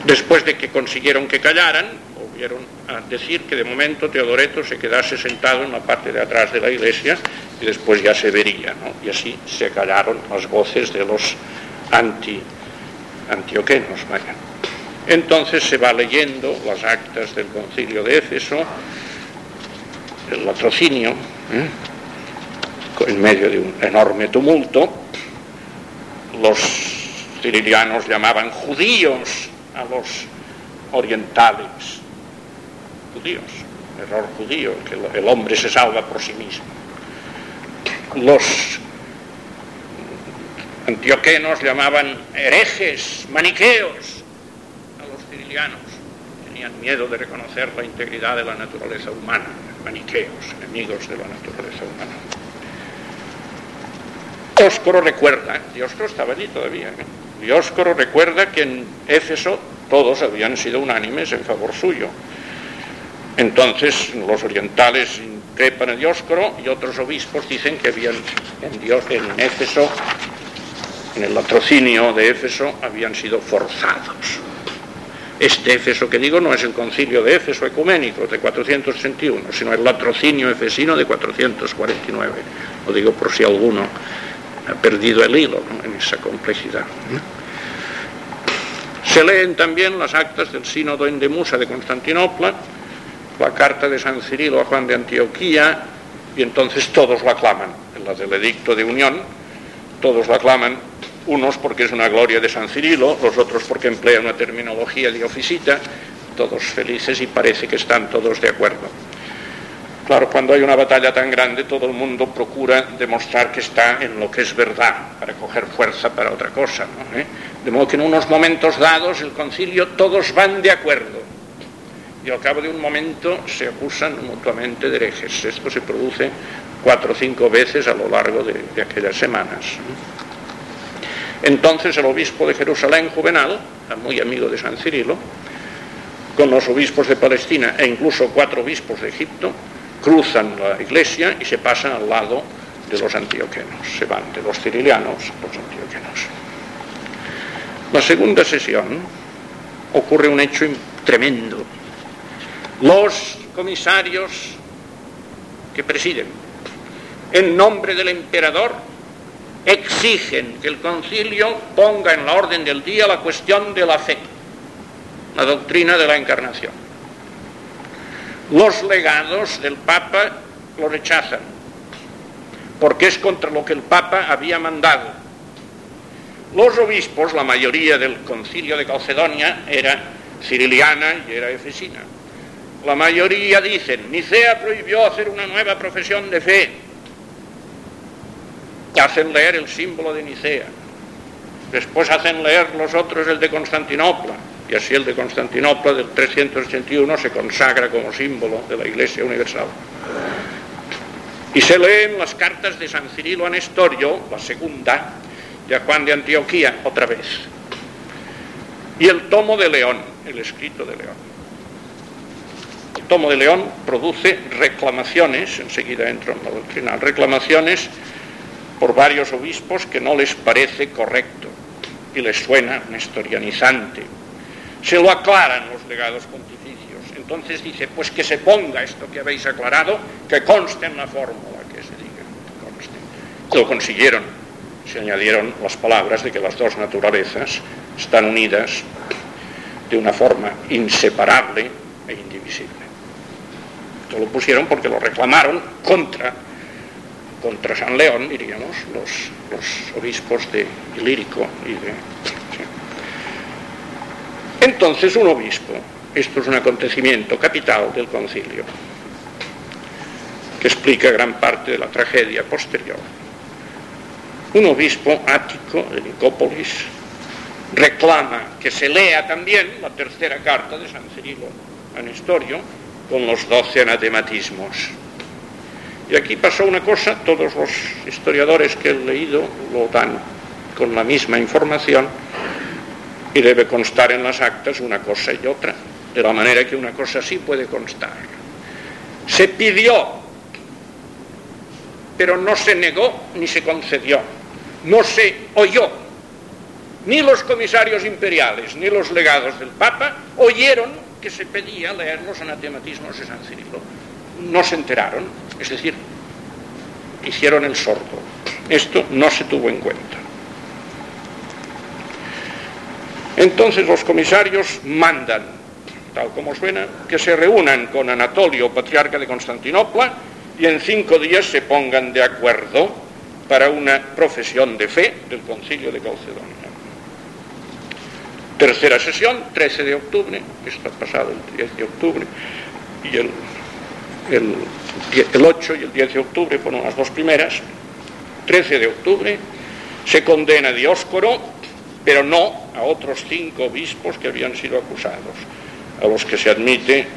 Después de que consiguieron que callaran, volvieron a decir que de momento Teodoreto se quedase sentado en la parte de atrás de la iglesia y después ya se vería, ¿no? Y así se callaron las voces de los anti, antioquenos. Entonces se va leyendo las actas del concilio de Éfeso, el latrocinio, ¿eh? en medio de un enorme tumulto. Los cirilianos llamaban judíos a los orientales. Judíos, error judío, que el hombre se salva por sí mismo. Los antioquenos llamaban herejes, maniqueos, tenían miedo de reconocer la integridad de la naturaleza humana, maniqueos, enemigos de la naturaleza humana. Dioscoro recuerda, Dioscoro estaba allí todavía, ¿eh? Dioscoro recuerda que en Éfeso todos habían sido unánimes en favor suyo. Entonces los orientales increpan a Dioscoro y otros obispos dicen que habían en, Dios, en Éfeso, en el latrocinio de Éfeso, habían sido forzados. Este Éfeso que digo no es el concilio de Éfeso ecuménico de 461, sino el latrocinio efesino de 449. Lo digo por si alguno ha perdido el hilo en esa complejidad. Se leen también las actas del sínodo en Demusa de Constantinopla, la carta de San Cirilo a Juan de Antioquía, y entonces todos la aclaman. En la del edicto de unión, todos la aclaman unos porque es una gloria de San Cirilo, los otros porque emplea una terminología de oficita, todos felices y parece que están todos de acuerdo. Claro, cuando hay una batalla tan grande, todo el mundo procura demostrar que está en lo que es verdad, para coger fuerza para otra cosa. ¿Eh? De modo que en unos momentos dados, el concilio, todos van de acuerdo. Y al cabo de un momento se acusan mutuamente de herejes. Esto se produce cuatro o cinco veces a lo largo de, de aquellas semanas. Entonces el obispo de Jerusalén, Juvenal, muy amigo de San Cirilo, con los obispos de Palestina e incluso cuatro obispos de Egipto, cruzan la iglesia y se pasan al lado de los antioquenos, se van de los cirilianos a los antioquenos. La segunda sesión ocurre un hecho tremendo. Los comisarios que presiden, en nombre del emperador, exigen que el concilio ponga en la orden del día la cuestión de la fe, la doctrina de la encarnación. Los legados del Papa lo rechazan, porque es contra lo que el Papa había mandado. Los obispos, la mayoría del concilio de Calcedonia, era ciriliana y era efesina. La mayoría dicen, Nicea prohibió hacer una nueva profesión de fe, hacen leer el símbolo de Nicea, después hacen leer los otros el de Constantinopla, y así el de Constantinopla del 381 se consagra como símbolo de la Iglesia Universal. Y se leen las cartas de San Cirilo a Nestorio, la segunda, de Juan de Antioquía, otra vez. Y el tomo de León, el escrito de León. El tomo de León produce reclamaciones, enseguida entro en la doctrina, reclamaciones por varios obispos que no les parece correcto y les suena nestorianizante. Se lo aclaran los legados pontificios. Entonces dice, pues que se ponga esto que habéis aclarado, que conste en la fórmula, que se diga, conste. Lo consiguieron. Se añadieron las palabras de que las dos naturalezas están unidas de una forma inseparable e indivisible. Esto lo pusieron porque lo reclamaron contra contra San León, diríamos, los, obispos de Ilírico y de... Entonces un obispo, esto es un acontecimiento capital del concilio, que explica gran parte de la tragedia posterior. Un obispo ático de Nicópolis reclama que se lea también la tercera carta de San Cirilo a Nestorio con los doce anatematismos y aquí pasó una cosa, todos los historiadores que he leído lo dan con la misma información y debe constar en las actas una cosa y otra, de la manera que una cosa sí puede constar. Se pidió, pero no se negó ni se concedió, no se oyó. Ni los comisarios imperiales ni los legados del Papa oyeron que se pedía leer los anatematismos de San Cirilo. No se enteraron, es decir, hicieron el sordo. Esto no se tuvo en cuenta. Entonces los comisarios mandan, tal como suena, que se reúnan con Anatolio, patriarca de Constantinopla, y en cinco días se pongan de acuerdo para una profesión de fe del concilio de Calcedonia. Tercera sesión, 13 de octubre, está pasado el 10 de octubre, y el el, 8 y el 10 de octubre fueron las dos primeras, 13 de octubre se condena a Dioscoro, pero no a otros cinco obispos que habían sido acusados, a los que se admite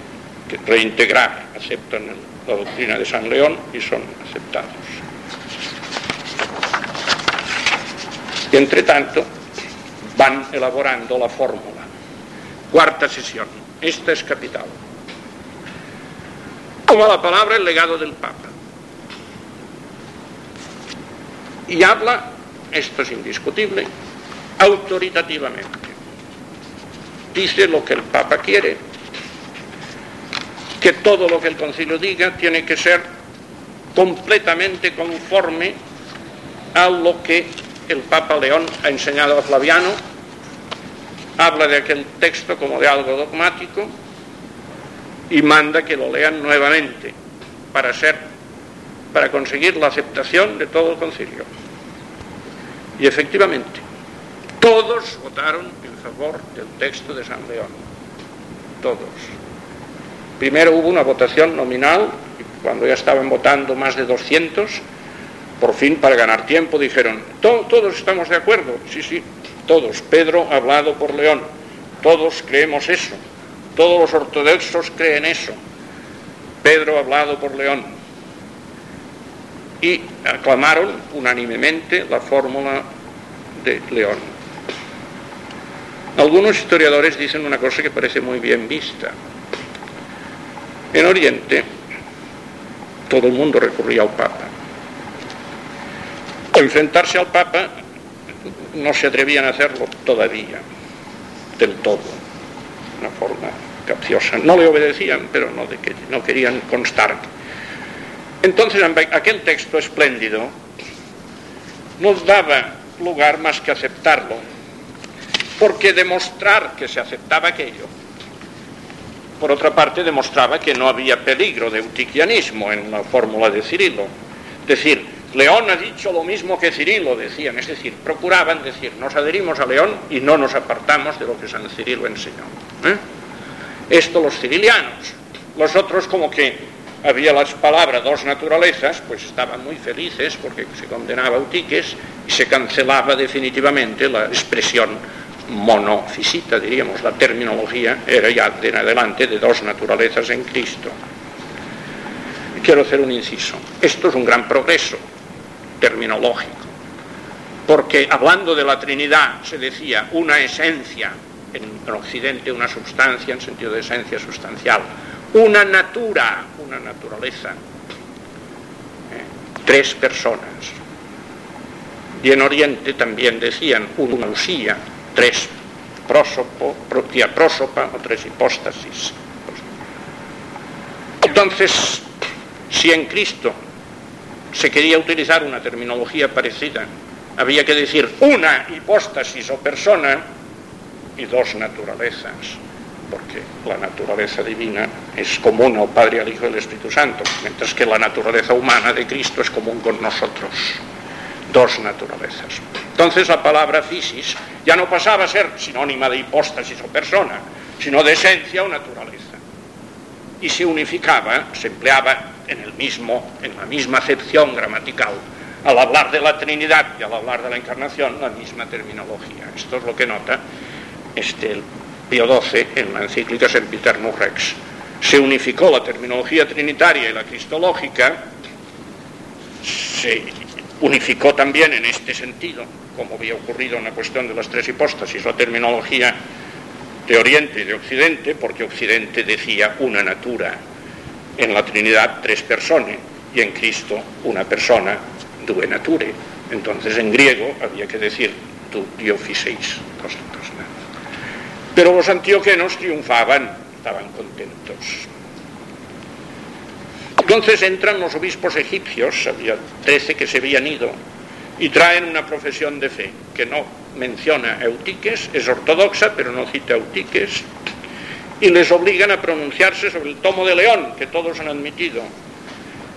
reintegrar, aceptan la doctrina de San León y son aceptados. Y entre tanto van elaborando la fórmula. Cuarta sesión. Esta es capital. Toma la palabra el legado del Papa. Y habla, esto es indiscutible, autoritativamente. Dice lo que el Papa quiere, que todo lo que el concilio diga tiene que ser completamente conforme a lo que el Papa León ha enseñado a Flaviano, habla de aquel texto como de algo dogmático, y manda que lo lean nuevamente para ser para conseguir la aceptación de todo el concilio. Y efectivamente, todos votaron en favor del texto de San León. Todos. Primero hubo una votación nominal, y cuando ya estaban votando más de 200, por fin, para ganar tiempo, dijeron, todos estamos de acuerdo, sí, sí, todos. Pedro ha hablado por León, todos creemos eso. Todos los ortodoxos creen eso. Pedro ha hablado por León. Y aclamaron unánimemente la fórmula de León. Algunos historiadores dicen una cosa que parece muy bien vista. En Oriente todo el mundo recurría al Papa. Enfrentarse al Papa no se atrevían a hacerlo todavía, del todo, una forma capciosa. No le obedecían, pero no, no querían constar. Entonces aquel texto espléndido nos daba lugar más que aceptarlo, porque demostrar que se aceptaba aquello, por otra parte, demostraba que no había peligro de eutiquianismo en la fórmula de Cirilo. Es decir, León ha dicho lo mismo que Cirilo, decían, es decir, procuraban decir, nos adherimos a León y no nos apartamos de lo que San Cirilo enseñó. ¿eh? Esto los cirilianos. Los otros como que había las palabras dos naturalezas, pues estaban muy felices porque se condenaba a Eutiques y se cancelaba definitivamente la expresión monofisita, diríamos, la terminología era ya de en adelante de dos naturalezas en Cristo. quiero hacer un inciso. Esto es un gran progreso terminológico, porque hablando de la Trinidad se decía una esencia, en Occidente una sustancia en sentido de esencia sustancial, una natura, una naturaleza, ¿eh? tres personas. Y en Oriente también decían una usía, tres prósopo, prósopa o tres hipóstasis. Entonces, si en Cristo se quería utilizar una terminología parecida, había que decir una hipóstasis o persona y dos naturalezas, porque la naturaleza divina es común al Padre, al Hijo y al Espíritu Santo, mientras que la naturaleza humana de Cristo es común con nosotros dos naturalezas. Entonces la palabra fisis ya no pasaba a ser sinónima de hipóstasis o persona, sino de esencia o naturaleza. Y se unificaba, se empleaba en, el mismo, en la misma acepción gramatical, al hablar de la Trinidad y al hablar de la Encarnación, la misma terminología. Esto es lo que nota este, el Pío XII en la encíclica Sempiternus Rex. Se unificó la terminología trinitaria y la cristológica, se unificó también en este sentido, como había ocurrido en la cuestión de las tres hipóstasis, la terminología de Oriente y de Occidente, porque Occidente decía una natura, en la Trinidad tres personas y en Cristo una persona, due nature. Entonces en griego había que decir tu diofiseis, Pero los antioquenos triunfaban, estaban contentos. Entonces entran los obispos egipcios, había trece que se habían ido, y traen una profesión de fe que no menciona Eutiques, es ortodoxa, pero no cita Eutiques, y les obligan a pronunciarse sobre el tomo de León, que todos han admitido.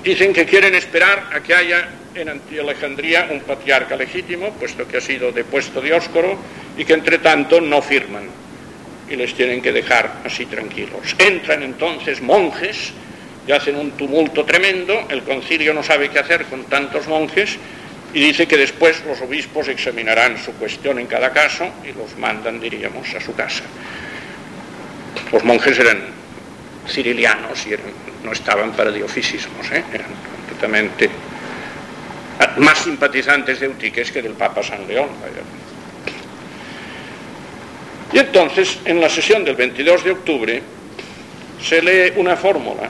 Dicen que quieren esperar a que haya en Alejandría un patriarca legítimo, puesto que ha sido depuesto Dioscoro, y que entre tanto no firman, y les tienen que dejar así tranquilos. Entran entonces monjes, y hacen un tumulto tremendo, el concilio no sabe qué hacer con tantos monjes y dice que después los obispos examinarán su cuestión en cada caso y los mandan, diríamos, a su casa. Los monjes eran cirilianos y no estaban para diofisismos, ¿eh? eran completamente más simpatizantes de Eutiques que del Papa San León. Y entonces, en la sesión del 22 de octubre, se lee una fórmula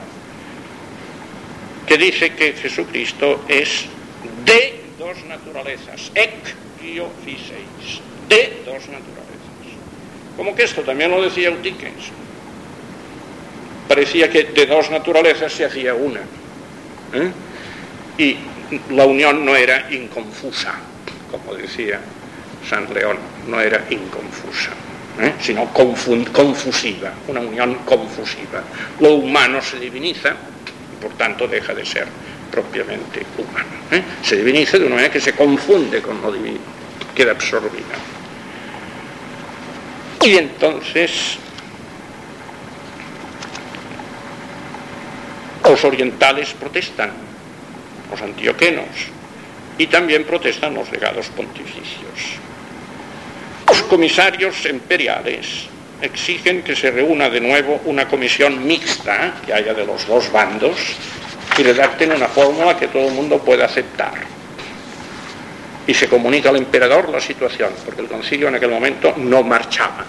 que dice que Jesucristo es de dos naturalezas, ec io fiseis, de dos naturalezas. Como que esto también lo decía Eutiques. Parecía que de dos naturalezas se hacía una. ¿eh? Y la unión no era inconfusa, como decía San León, no era inconfusa. ¿eh? sino confusiva, una unión confusiva. Lo humano se diviniza, por tanto deja de ser propiamente humano. ¿eh? Se diviniza de una manera que se confunde con lo divino, queda absorbida. Y entonces los orientales protestan, los antioquenos, y también protestan los legados pontificios. Los comisarios imperiales exigen que se reúna de nuevo una comisión mixta, que haya de los dos bandos, y redacten una fórmula que todo el mundo pueda aceptar. Y se comunica al emperador la situación, porque el concilio en aquel momento no marchaba.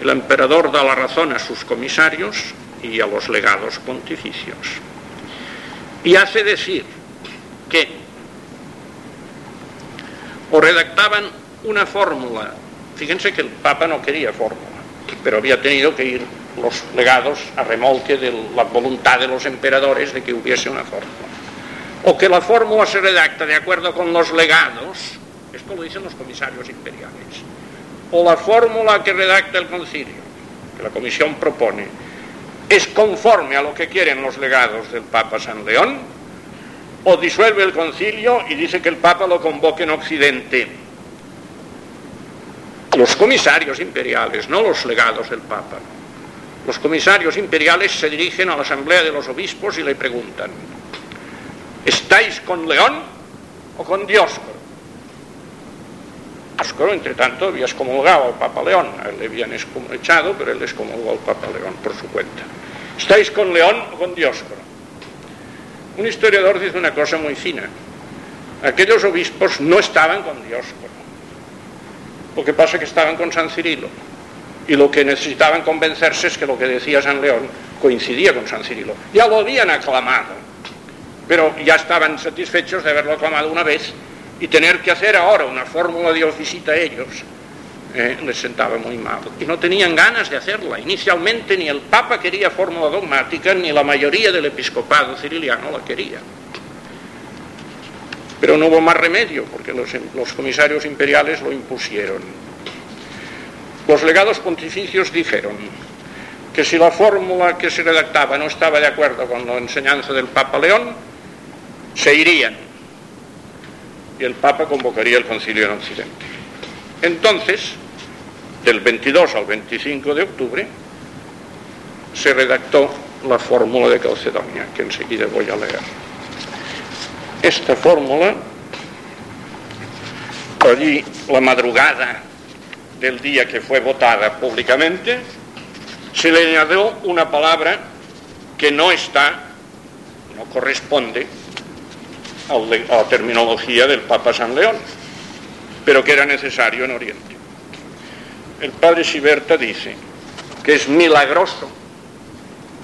El emperador da la razón a sus comisarios y a los legados pontificios. Y hace decir que o redactaban una fórmula. Fíjense que el Papa no quería fórmula, pero había tenido que ir los legados a remolque de la voluntad de los emperadores de que hubiese una fórmula. O que la fórmula se redacta de acuerdo con los legados, esto lo dicen los comisarios imperiales, o la fórmula que redacta el concilio, que la comisión propone, es conforme a lo que quieren los legados del Papa San León, o disuelve el concilio y dice que el Papa lo convoque en Occidente. Los comisarios imperiales, no los legados del Papa. Los comisarios imperiales se dirigen a la asamblea de los obispos y le preguntan, ¿estáis con León o con Dioscoro? Dioscoro, entre tanto, había excomulgado al Papa León, a él le habían echado, pero él excomulgó al Papa León por su cuenta. ¿Estáis con León o con Dioscoro? Un historiador dice una cosa muy fina. Aquellos obispos no estaban con Dioscoro. Lo que pasa es que estaban con San Cirilo. Y lo que necesitaban convencerse es que lo que decía San León coincidía con San Cirilo. Ya lo habían aclamado, pero ya estaban satisfechos de haberlo aclamado una vez y tener que hacer ahora una fórmula de visita a ellos eh, les sentaba muy mal. Y no tenían ganas de hacerla. Inicialmente ni el Papa quería fórmula dogmática, ni la mayoría del episcopado ciriliano la quería. Pero no hubo más remedio, porque los comisarios imperiales lo impusieron. Los legados pontificios dijeron que si la fórmula que se redactaba no estaba de acuerdo con la enseñanza del Papa León, se irían y el Papa convocaría el concilio en Occidente. Entonces, del 22 al 25 de octubre, se redactó la fórmula de Calcedonia, que enseguida voy a leer. Esta fórmula, allí la madrugada del día que fue votada públicamente, se le añadió una palabra que no está, no corresponde a la terminología del Papa San León, pero que era necesario en Oriente. El padre Siberta dice que es milagroso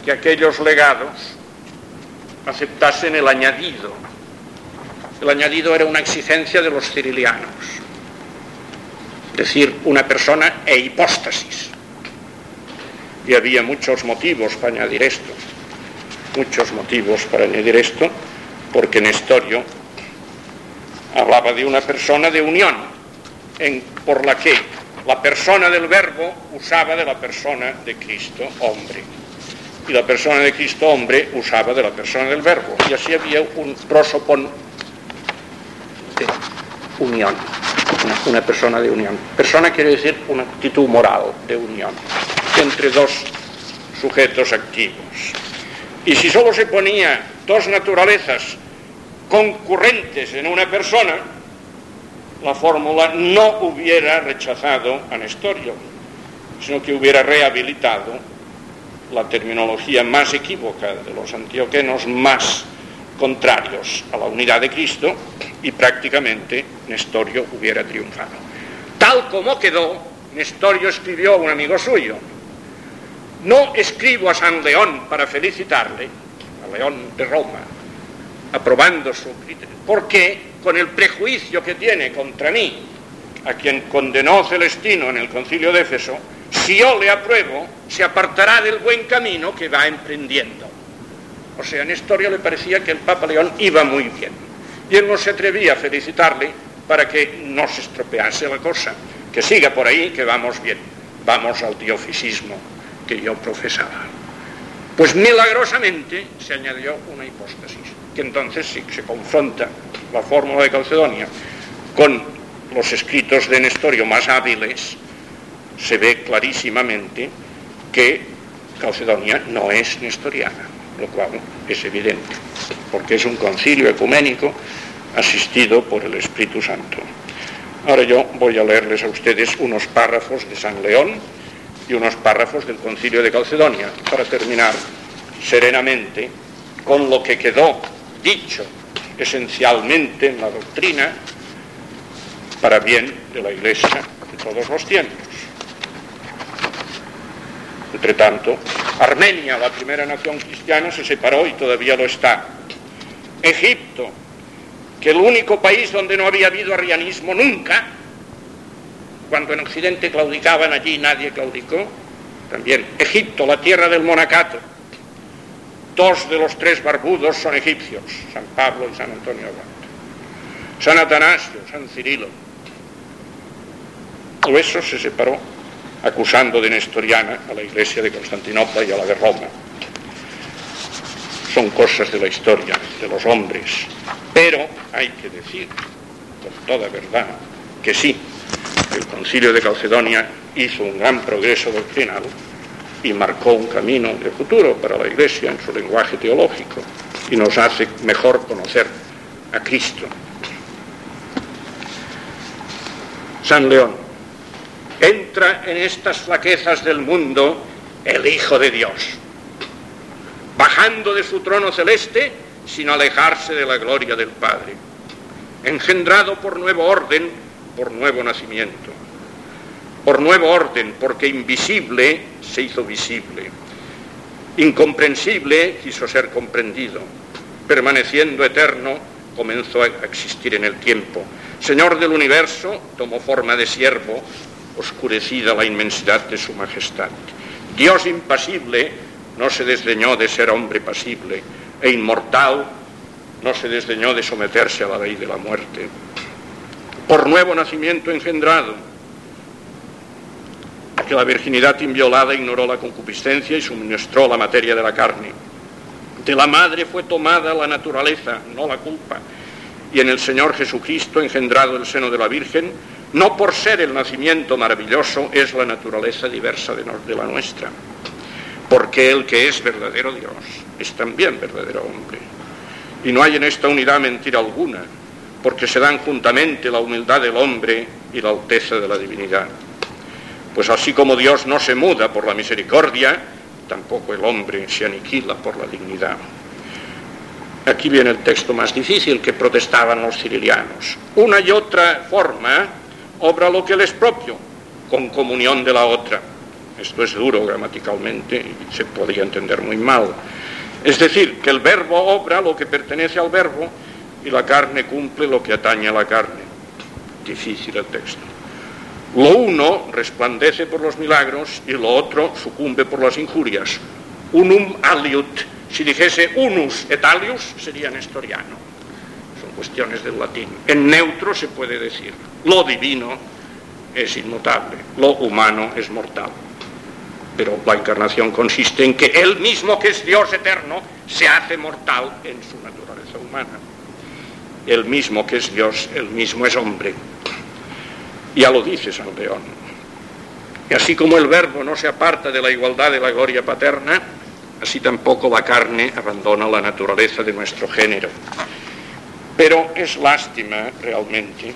que aquellos legados aceptasen el añadido. El añadido era una exigencia de los cirilianos, decir, una persona e hipóstasis. Y había muchos motivos para añadir esto, muchos motivos para añadir esto, porque Nestorio hablaba de una persona de unión, en, por la que la persona del verbo usaba de la persona de Cristo hombre. Y la persona de Cristo hombre usaba de la persona del verbo. Y así había un prosopon unión, una, persona de unión. Persona quiere decir una actitud moral de unión entre dos sujetos activos. Y si solo se ponía dos naturalezas concurrentes en una persona, la fórmula no hubiera rechazado a Nestorio, sino que hubiera rehabilitado la terminología más equívoca de los antioquenos más contrarios a la unidad de Cristo y prácticamente Nestorio hubiera triunfado. Tal como quedó, Nestorio escribió a un amigo suyo, no escribo a San León para felicitarle, a León de Roma, aprobando su criterio, porque con el prejuicio que tiene contra mí, a quien condenó Celestino en el concilio de Éfeso, si yo le apruebo, se apartará del buen camino que va emprendiendo. O sea, en historia le parecía que el Papa León iba muy bien. Y él no se atrevía a felicitarle para que no se estropease la cosa, que siga por ahí, que vamos bien, vamos al diofisismo que yo profesaba. Pues milagrosamente se añadió una hipóstasis que entonces si se confronta la fórmula de Calcedonia con los escritos de Nestorio más hábiles, se ve clarísimamente que Calcedonia no es nestoriana, lo cual es evidente, porque es un concilio ecuménico asistido por el Espíritu Santo. Ahora yo voy a leerles a ustedes unos párrafos de San León y unos párrafos del concilio de Calcedonia, para terminar serenamente con lo que quedó dicho esencialmente en la doctrina para bien de la Iglesia de todos los tiempos. Entre tanto, Armenia, la primera nación cristiana, se separó y todavía lo está. Egipto, que el único país donde no había habido arrianismo nunca, cuando en Occidente claudicaban allí nadie claudicó. También Egipto, la tierra del monacato. Dos de los tres barbudos son egipcios, San Pablo y San Antonio Abad. San Atanasio, San Cirilo. Todo eso se separó acusando de nestoriana a la iglesia de Constantinopla y a la de Roma. Son cosas de la historia, de los hombres. Pero hay que decir, con toda verdad, que sí, el concilio de Calcedonia hizo un gran progreso doctrinal y marcó un camino de futuro para la Iglesia en su lenguaje teológico y nos hace mejor conocer a Cristo. San León, entra en estas flaquezas del mundo el Hijo de Dios, bajando de su trono celeste sin alejarse de la gloria del Padre, engendrado por nuevo orden, por nuevo nacimiento, por nuevo orden, porque invisible se hizo visible, incomprensible quiso ser comprendido, permaneciendo eterno comenzó a existir en el tiempo. Señor del universo, tomó forma de siervo, oscurecida la inmensidad de su majestad. Dios impasible no se desdeñó de ser hombre pasible, e inmortal no se desdeñó de someterse a la ley de la muerte. Por nuevo nacimiento engendrado, que la virginidad inviolada ignoró la concupiscencia y suministró la materia de la carne. De la madre fue tomada la naturaleza, no la culpa, y en el Señor Jesucristo, engendrado el seno de la Virgen, no por ser el nacimiento maravilloso es la naturaleza diversa de, la nuestra, porque el que es verdadero Dios es también verdadero hombre. Y no hay en esta unidad mentira alguna, porque se dan juntamente la humildad del hombre y la alteza de la divinidad. Pues así como Dios no se muda por la misericordia, tampoco el hombre se aniquila por la dignidad. Aquí viene el texto más difícil que protestaban los cirilianos. Una y otra forma obra lo que le es propio, con comunión de la otra. Esto es duro gramaticalmente y se podría entender muy mal. Es decir, que el verbo obra lo que pertenece al verbo y la carne cumple lo que atañe a la carne. Difícil el texto. Lo uno resplandece por los milagros y lo otro sucumbe por las injurias. Unum aliut. Si dijese unus et alius sería nestoriano. Cuestiones del latín. En neutro se puede decir lo divino es inmutable, lo humano es mortal. Pero la encarnación consiste en que Él mismo, que es Dios eterno, se hace mortal en su naturaleza humana. El mismo que es Dios, el mismo es hombre. Ya lo dice San León. Y así como el verbo no se aparta de la igualdad de la gloria paterna, así tampoco la carne abandona la naturaleza de nuestro género. Pero es lástima realmente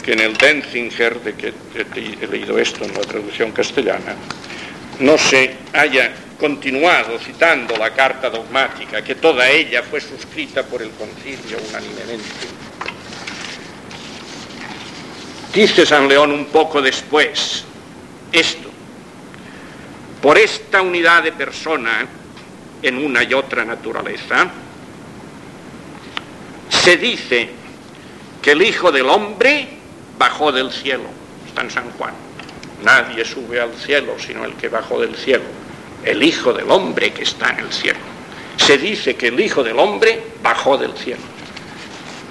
que en el Denzinger, de que he leído esto en la traducción castellana, no se haya continuado citando la carta dogmática, que toda ella fue suscrita por el concilio unánimemente. Dice San León un poco después esto, por esta unidad de persona en una y otra naturaleza, se dice que el Hijo del Hombre bajó del cielo, está en San Juan. Nadie sube al cielo sino el que bajó del cielo, el Hijo del Hombre que está en el cielo. Se dice que el Hijo del Hombre bajó del cielo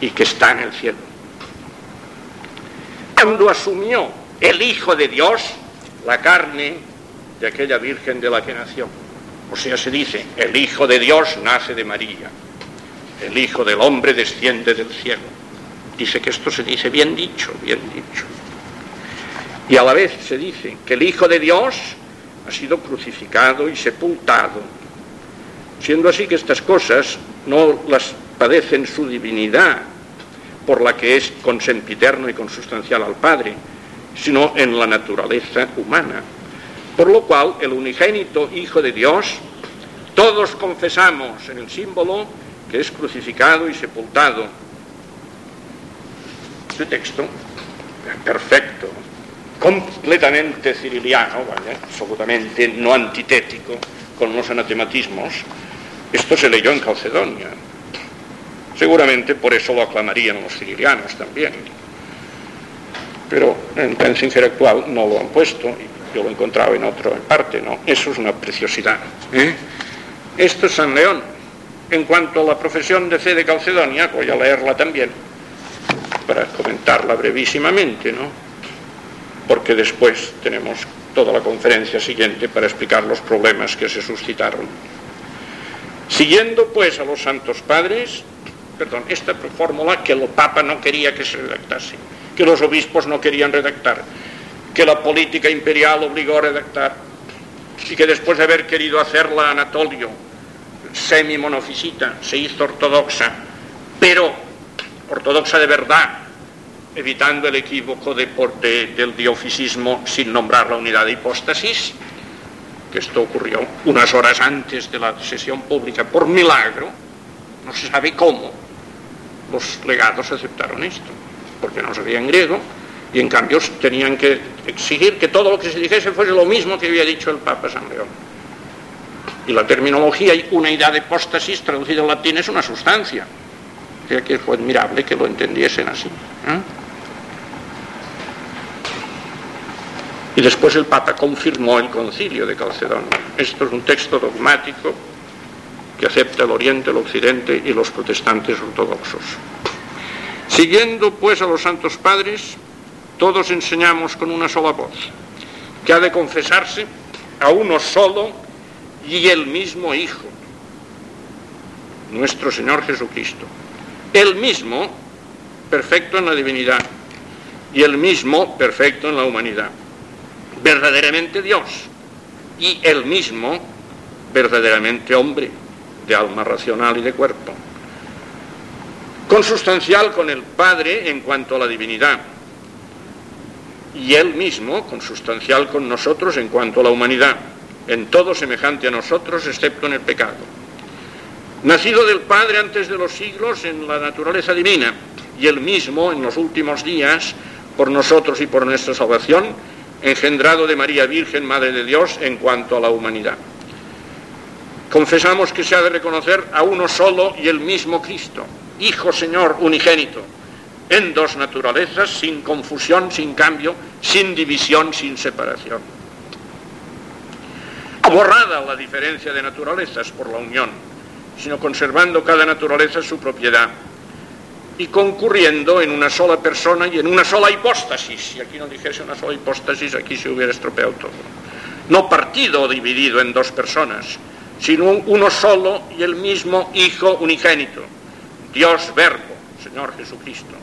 y que está en el cielo cuando asumió el Hijo de Dios la carne de aquella Virgen de la que nació. O sea, se dice, el Hijo de Dios nace de María, el Hijo del Hombre desciende del cielo. Dice que esto se dice bien dicho, bien dicho. Y a la vez se dice que el Hijo de Dios ha sido crucificado y sepultado, siendo así que estas cosas no las padecen su divinidad, por la que es consempiterno y consustancial al Padre, sino en la naturaleza humana. Por lo cual, el unigénito Hijo de Dios, todos confesamos en el símbolo que es crucificado y sepultado. Este texto, perfecto, completamente ciriliano, absolutamente no antitético con los anatematismos, esto se leyó en Calcedonia, Seguramente por eso lo aclamarían los cirilianos también. pero en Pensinger actual no lo han puesto, y yo lo he encontrado en otra parte, ¿no? Eso es una preciosidad. ¿eh? Esto es San León. En cuanto a la profesión de fe de Calcedonia, voy a leerla también, para comentarla brevísimamente, ¿no? Porque después tenemos toda la conferencia siguiente para explicar los problemas que se suscitaron. Siguiendo pues a los santos padres, perdón, esta fórmula que el Papa no quería que se redactase, que los obispos no querían redactar, que la política imperial obligó a redactar, y que después de haber querido hacerla Anatolio semi-monofisita, se hizo ortodoxa, pero ortodoxa de verdad, evitando el equívoco del diofisismo sin nombrar la unidad de hipóstasis, que esto ocurrió unas horas antes de la sesión pública por milagro, no se sabe cómo, los legados aceptaron esto, porque no sabían griego, y en cambio tenían que exigir que todo lo que se dijese fuese lo mismo que había dicho el Papa San León. Y la terminología y una idea de hipóstasis traducida en latín es una sustancia. O sea que fue admirable que lo entendiesen así. ¿eh? Y después el Papa confirmó el concilio de Calcedonia. Esto es un texto dogmático que acepta el Oriente, el Occidente y los protestantes ortodoxos. Siguiendo pues a los santos padres, todos enseñamos con una sola voz, que ha de confesarse a uno solo y el mismo Hijo, nuestro Señor Jesucristo. El mismo, perfecto en la divinidad, y el mismo, perfecto en la humanidad verdaderamente Dios y el mismo verdaderamente hombre de alma racional y de cuerpo. Consustancial con el Padre en cuanto a la divinidad y él mismo consustancial con nosotros en cuanto a la humanidad, en todo semejante a nosotros excepto en el pecado. Nacido del Padre antes de los siglos en la naturaleza divina y él mismo en los últimos días por nosotros y por nuestra salvación engendrado de María Virgen, Madre de Dios, en cuanto a la humanidad. Confesamos que se ha de reconocer a uno solo y el mismo Cristo, Hijo Señor unigénito, en dos naturalezas, sin confusión, sin cambio, sin división, sin separación. Borrada la diferencia de naturalezas por la unión, sino conservando cada naturaleza su propiedad y concurriendo en una sola persona y en una sola hipóstasis. Si aquí no dijese una sola hipóstasis, aquí se hubiera estropeado todo. No partido dividido en dos personas, sino uno solo y el mismo Hijo unigénito, Dios Verbo, Señor Jesucristo,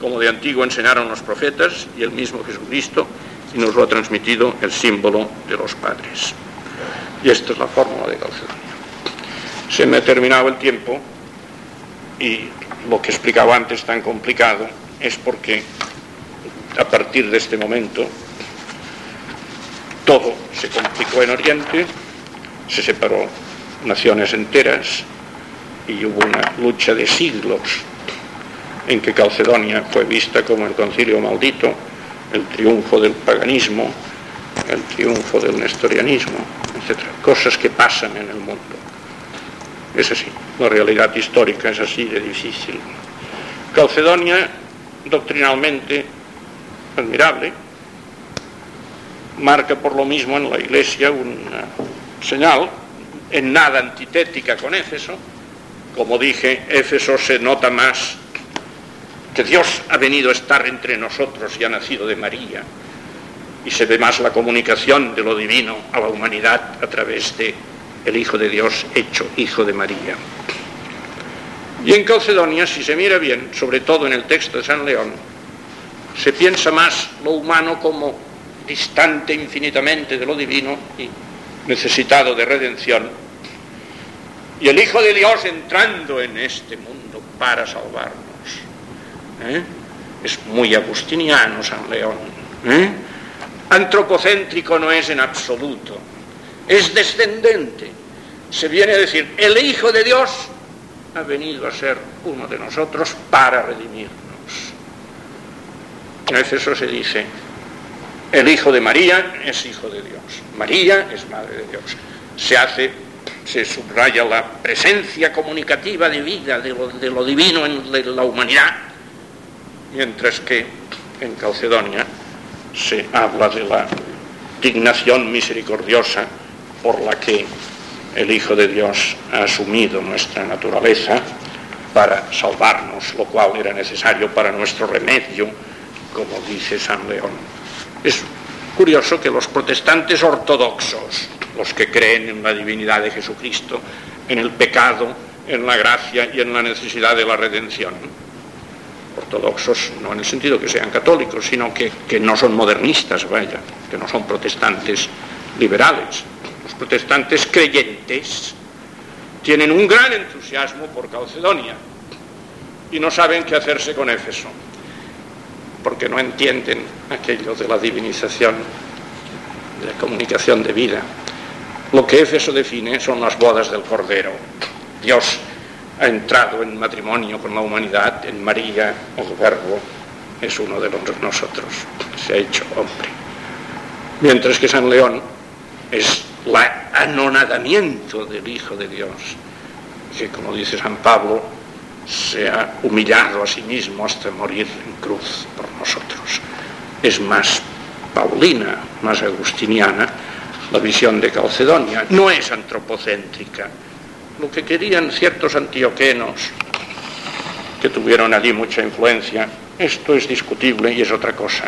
como de antiguo enseñaron los profetas y el mismo Jesucristo, y nos lo ha transmitido el símbolo de los padres. Y esta es la fórmula de Calcedonia. Se me ha terminado el tiempo y lo que explicaba antes tan complicado es porque a partir de este momento todo se complicó en Oriente, se separó naciones enteras y hubo una lucha de siglos en que Calcedonia fue vista como el concilio maldito, el triunfo del paganismo, el triunfo del nestorianismo. Cosas que pasan en el mundo. Es así, la realidad histórica es así de difícil. Calcedonia, doctrinalmente admirable, marca por lo mismo en la Iglesia una señal, en nada antitética con Éfeso. Como dije, Éfeso se nota más que Dios ha venido a estar entre nosotros y ha nacido de María. Y se ve más la comunicación de lo divino a la humanidad a través de el Hijo de Dios hecho Hijo de María. Y en Calcedonia, si se mira bien, sobre todo en el texto de San León, se piensa más lo humano como distante infinitamente de lo divino y necesitado de redención. Y el Hijo de Dios entrando en este mundo para salvarnos. ¿eh? Es muy agustiniano San León. ¿eh? Antropocéntrico no es en absoluto es descendente. Se viene a decir, el Hijo de Dios ha venido a ser uno de nosotros para redimirnos. En eso se dice, el Hijo de María es Hijo de Dios, María es Madre de Dios. Se hace, se subraya la presencia comunicativa de vida, de lo, divino en la humanidad, mientras que en Calcedonia se habla de la dignación misericordiosa por la que el Hijo de Dios ha asumido nuestra naturaleza para salvarnos, lo cual era necesario para nuestro remedio, como dice San León. Es curioso que los protestantes ortodoxos, los que creen en la divinidad de Jesucristo, en el pecado, en la gracia y en la necesidad de la redención, ortodoxos no en el sentido que sean católicos, sino que, que no son modernistas, vaya, que no son protestantes liberales. Los protestantes creyentes tienen un gran entusiasmo por Calcedonia y no saben qué hacerse con Éfeso, porque no entienden aquello de la divinización, de la comunicación de vida. Lo que Éfeso define son las bodas del Cordero. Dios ha entrado en matrimonio con la humanidad, en María, el Verbo es uno de nosotros, se ha hecho hombre. Mientras que San León es el anonadamiento del Hijo de Dios, que como dice San Pablo, se ha humillado a sí mismo hasta morir en cruz por nosotros. Es más paulina, más agustiniana la visión de Calcedonia, no es antropocéntrica. Lo que querían ciertos antioquenos que tuvieron allí mucha influencia, esto es discutible y es otra cosa.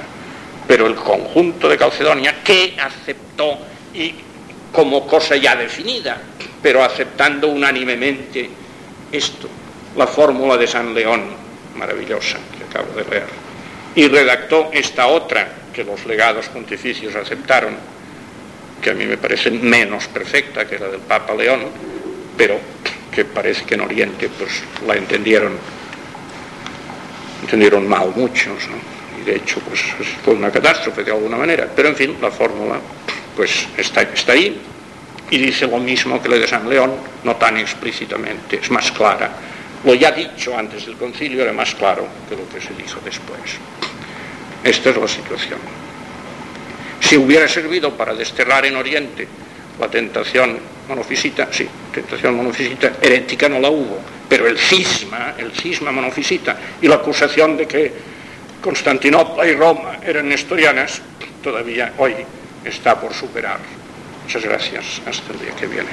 Pero el conjunto de Calcedonia, que aceptó y como cosa ya definida, pero aceptando unánimemente esto, la fórmula de San León, maravillosa, que acabo de leer, y redactó esta otra que los legados pontificios aceptaron, que a mí me parece menos perfecta que la del Papa León, pero que parece que en Oriente pues la entendieron entendieron mal muchos, y de hecho pues fue una catástrofe de alguna manera, pero en fin, la fórmula pues está, está ahí y dice lo mismo que la de San León, no tan explícitamente, es más clara. Lo ya dicho antes del concilio era más claro que lo que se dijo después. Esta es la situación. Si hubiera servido para desterrar en Oriente la tentación monofisita, sí, tentación monofisita herética no la hubo, pero el cisma, el cisma monofisita y la acusación de que Constantinopla y Roma eran nestorianas, todavía hoy está por superar. Muchas gracias. Hasta el día que viene.